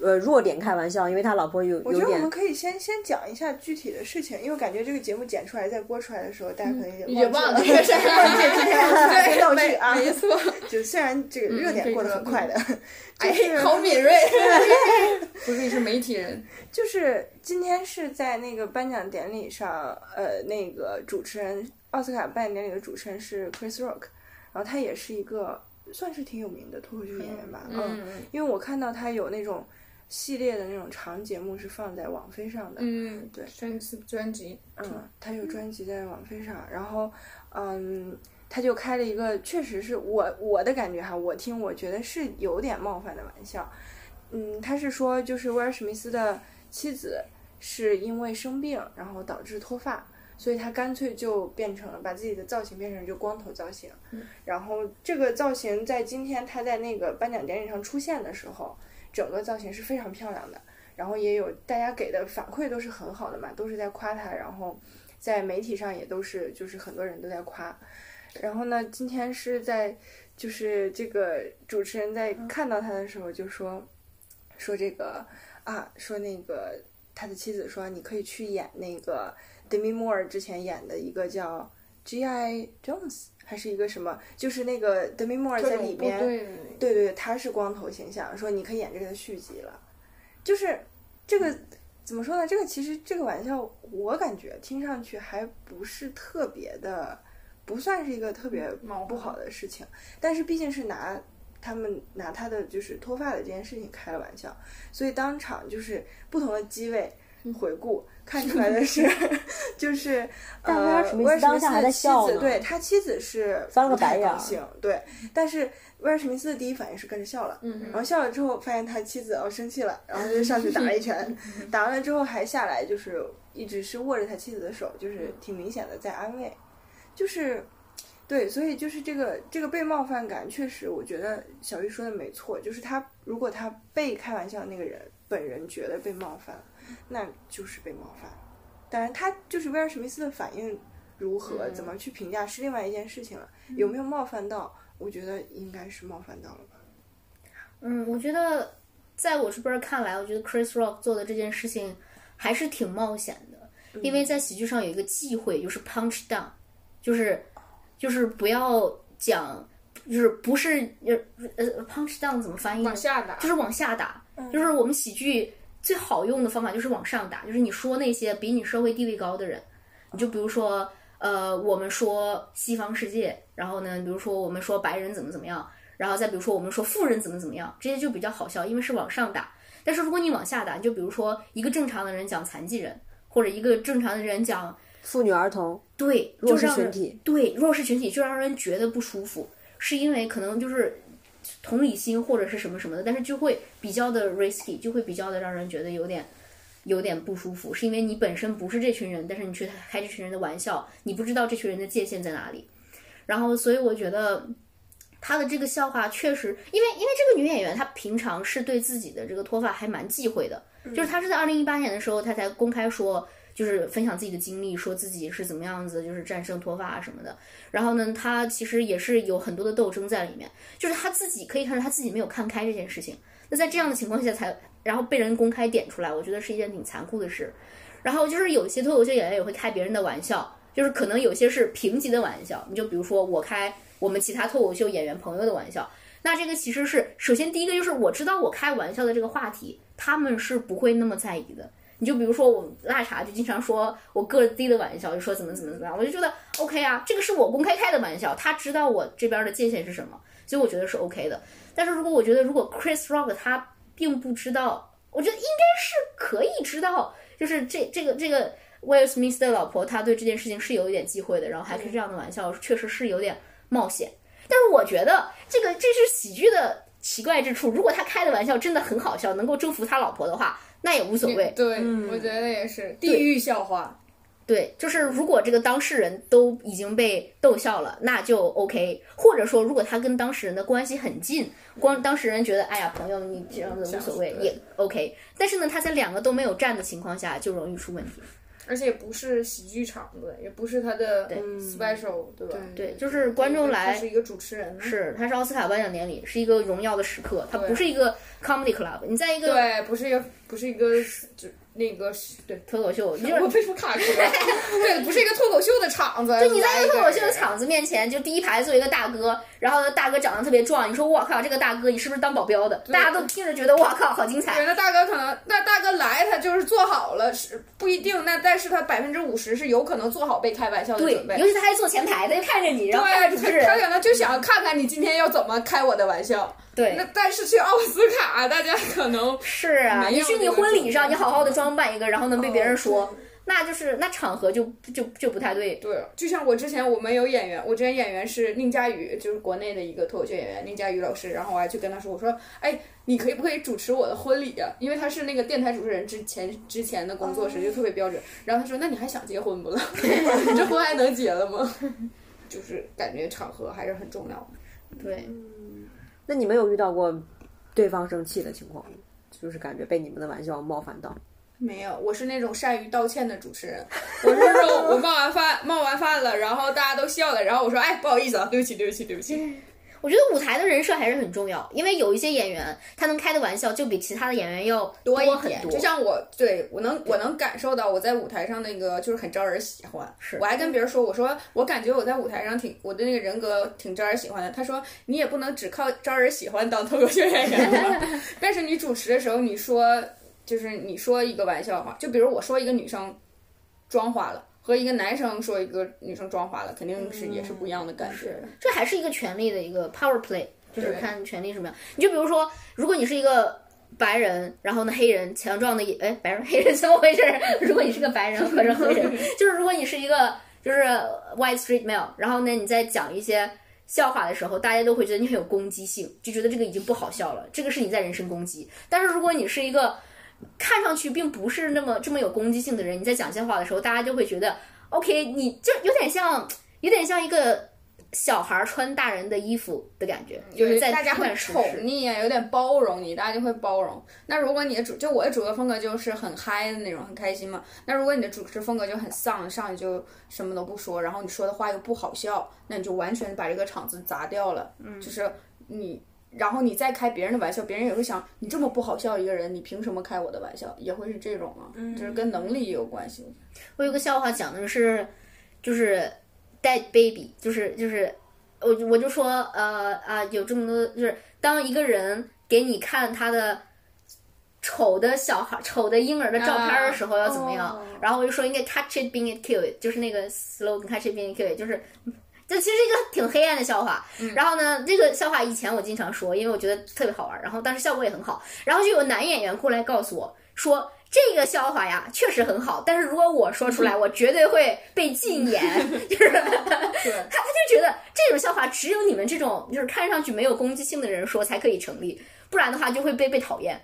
S1: 呃弱点开玩笑？因为他老婆有有点
S2: 我觉得我们可以先先讲一下具体的事情，因为感觉这个节目剪出来再播出来的时候，大家可能也
S3: 也忘了
S2: 记
S3: 这个事儿
S2: 忘记今天奥斯卡编道具啊，
S3: 没错。
S2: 就虽然这个热点过得很快的，就
S3: 哎，好敏锐，不是你是媒体人，
S2: 就是今天是在那个颁奖典礼上，呃，那个主持人奥斯卡颁奖典礼的主持人是 Chris Rock，然后他也是一个算是挺有名的脱口秀演员吧，嗯，因为我看到他有那种系列的那种长节目是放在网飞上的，
S3: 嗯，对，专辑专辑，
S2: 嗯，他有专辑在网飞上，然后，嗯，他就开了一个，确实是我我的感觉哈，我听我觉得是有点冒犯的玩笑，嗯，他是说就是威尔史密斯的妻子是因为生病，然后导致脱发，所以他干脆就变成了把自己的造型变成就光头造型，然后这个造型在今天他在那个颁奖典礼上出现的时候，整个造型是非常漂亮的。然后也有大家给的反馈都是很好的嘛，都是在夸他，然后在媒体上也都是就是很多人都在夸。然后呢，今天是在就是这个主持人在看到他的时候就说说这个啊，说那个他的妻子说，你可以去演那个 Demi Moore 之前演的一个叫 G.I. Jones 还是一个什么，就是那个 Demi Moore 在里面，
S3: 对
S2: 对对，他是光头形象，说你可以演这个的续集了，就是这个怎么说呢？这个其实这个玩笑，我感觉听上去还不是特别的，不算是一个特别不好的事情，但是毕竟是拿他们拿他的就是脱发的这件事情开了玩笑，所以当场就是不同的机位回顾看出来的是，就是 呃
S1: 尔史密斯
S2: 威尔史密斯的妻子，对他妻子是
S1: 翻了个白眼
S2: 对，但是威尔史密斯的第一反应是跟着笑了，
S3: 嗯
S2: 然后笑了之后发现他妻子哦生气了，然后就上去打了一拳，打完了之后还下来就是一直是握着他妻子的手，就是挺明显的在安慰，就是。对，所以就是这个这个被冒犯感，确实，我觉得小玉说的没错，就是他如果他被开玩笑的那个人本人觉得被冒犯，那就是被冒犯。当然，他就是威尔史密斯的反应如何，怎么去评价是另外一件事情了。有没有冒犯到？我觉得应该是冒犯到了吧。
S4: 嗯，我觉得在我这边看来，我觉得 Chris Rock 做的这件事情还是挺冒险的，因为在喜剧上有一个忌讳，就是 punch down，就是就是不要讲，就是不是呃呃 punch down 怎么翻译？
S3: 往下打，
S4: 就是往下打，就是我们喜剧最好用的方法就是往上打，就是你说那些比你社会地位高的人，你就比如说，呃，我们说西方世界，然后呢，比如说我们说白人怎么怎么样，然后再比如说我们说富人怎么怎么样，这些就比较好笑，因为是往上打。但是如果你往下打，你就比如说一个正常的人讲残疾人，或者一个正常的人讲
S1: 妇女儿童、
S4: 对
S1: 弱势群体，
S4: 对弱势群体就让人觉得不舒服，是因为可能就是同理心或者是什么什么的，但是就会比较的 risky，就会比较的让人觉得有点有点不舒服，是因为你本身不是这群人，但是你去开这群人的玩笑，你不知道这群人的界限在哪里，然后所以我觉得。他的这个笑话确实，因为因为这个女演员她平常是对自己的这个脱发还蛮忌讳的，就是她是在二零一八年的时候，她才公开说，就是分享自己的经历，说自己是怎么样子，就是战胜脱发什么的。然后呢，他其实也是有很多的斗争在里面，就是他自己可以看出他自己没有看开这件事情。那在这样的情况下才，然后被人公开点出来，我觉得是一件挺残酷的事。然后就是有些脱口秀演员也会开别人的玩笑，就是可能有些是平级的玩笑，你就比如说我开我们其他脱口秀演员朋友的玩笑，那这个其实是首先第一个就是我知道我开玩笑的这个话题，他们是不会那么在意的。你就比如说我辣茶就经常说我个低的玩笑，就说怎么怎么怎么样，我就觉得 OK 啊，这个是我公开开的玩笑，他知道我这边的界限是什么，所以我觉得是 OK 的。但是如果我觉得如果 Chris Rock 他并不知道，我觉得应该是可以知道，就是这这个这个 Will Smith 的老婆，她对这件事情是有一点忌讳的，然后还开这样的玩笑，确实是有点冒险。但是我觉得这个这是喜剧的奇怪之处，如果他开的玩笑真的很好笑，能够征服他老婆的话，那也无所谓。
S3: 对，我觉得也是地狱笑话。
S4: 对，就是如果这个当事人都已经被逗笑了，那就 OK。或者说，如果他跟当事人的关系很近，光当事人觉得哎呀朋友你这样子无所谓也 OK。但是呢，他在两个都没有站的情况下，就容易出问题。
S3: 而且也不是喜剧场子，也不是他的 special，对吧？
S4: 对，就是观众来
S3: 他是一个主持人，
S4: 是，他是奥斯卡颁奖典礼，是一个荣耀的时刻，它不是一个 comedy club。你在一个
S3: 对，不是一个，不是一个，就那个对。
S4: 脱口秀，就是
S3: 我为什么卡壳？对，不是一个脱口秀的场子。
S4: 就你在一个脱口秀的场子面前，就第一排坐一个大哥，然后大哥长得特别壮，你说我靠，这个大哥你是不是当保镖的？大家都听着觉得我靠，好精彩。
S3: 对，那大哥可能，那大哥来他就是做好了，是不一定。那但是他百分之五十是有可能做好被开玩笑的准，备。
S4: 尤其他还坐前排，他就看着你，然后看着主持
S3: 对，他。可能就想看看你今天要怎么开我的玩笑。
S4: 对
S3: 那，但是去奥斯卡，大家可能
S4: 是啊，你去你婚礼上，你好好的装扮一个，然后能被别人说
S3: 哦，
S4: 那就是那场合就就就不太对。
S3: 对，就像我之前我们有演员，我之前演员是宁佳宇，就是国内的一个脱口秀演员宁佳宇老师，然后我还去跟他说，我说，哎，你可以不可以主持我的婚礼啊、因为他是那个电台主持人之前之前的工作室就特别标准。然后他说，那你还想结婚不了？你这婚还能结了吗？就是感觉场合还是很重要的。
S4: 对，
S1: 那你们有遇到过对方生气的情况吗？就是感觉被你们的玩笑冒犯到。
S3: 没有，我是那种善于道歉的主持人。我是说我冒完饭冒完饭了，然后大家都笑了，然后我说，哎，不好意思啊，对不起，对不起，对不起。
S4: 我觉得舞台的人设还是很重要，因为有一些演员他能开的玩笑就比其他的演员要
S3: 多一点，就像我，对我能我能感受到我在舞台上那个就是很招人喜欢。
S4: 是
S3: 我还跟别人说，我说我感觉我在舞台上挺我的那个人格挺招人喜欢的。他说你也不能只靠招人喜欢当脱口秀演员吧，但是你主持的时候你说就是你说一个玩笑话，就比如我说一个女生妆花了。和一个男生说一个女生妆花了，肯定是也是不一样的感觉。
S4: 这还是一个权力的一个 power play，就是看权力什么样。你就比如说，如果你是一个白人，然后呢黑人强壮的也哎白人 黑人怎么回事？如果你是个白人或者黑人，就是如果你是一个就是 white street male，然后呢你在讲一些笑话的时候，大家都会觉得你很有攻击性，就觉得这个已经不好笑了，这个是你在人身攻击。但是如果你是一个看上去并不是那么这么有攻击性的人，你在讲笑话的时候，大家就会觉得 OK，你就有点像有点像一个。小孩穿大人的衣服的感觉，就是在
S3: 大家会
S4: 看时
S3: 宠
S4: 事。
S3: 你啊，有点包容你，大家就会包容。那如果你的主就我的主流风格就是很嗨的那种，很开心嘛。那如果你的主持风格就很丧，上去就什么都不说，然后你说的话又不好笑，那你就完全把这个场子砸掉了。嗯，就是你，然后你再开别人的玩笑，别人也会想你这么不好笑一个人，你凭什么开我的玩笑？也会是这种啊，就是跟能力也有关系。
S4: 我有个笑话讲的是，就是 dead baby，就是就是。我我就说，呃啊，有这么多，就是当一个人给你看他的丑的小孩、丑的婴儿的照片的时候要怎么样？
S2: 哦
S4: 然后我就说应该 catch it being it kill it，就是那个 slogan，catch it being it kill it，就是这其实一个挺黑暗的笑话。然后呢，这个笑话以前我经常说，因为我觉得特别好玩，然后当时效果也很好。然后就有男演员过来告诉我说。这个笑话呀，确实很好，但是如果我说出来，我绝对会被禁言。就是 他，他就觉得这种笑话只有你们这种就是看上去没有攻击性的人说才可以成立，不然的话就会被被讨厌。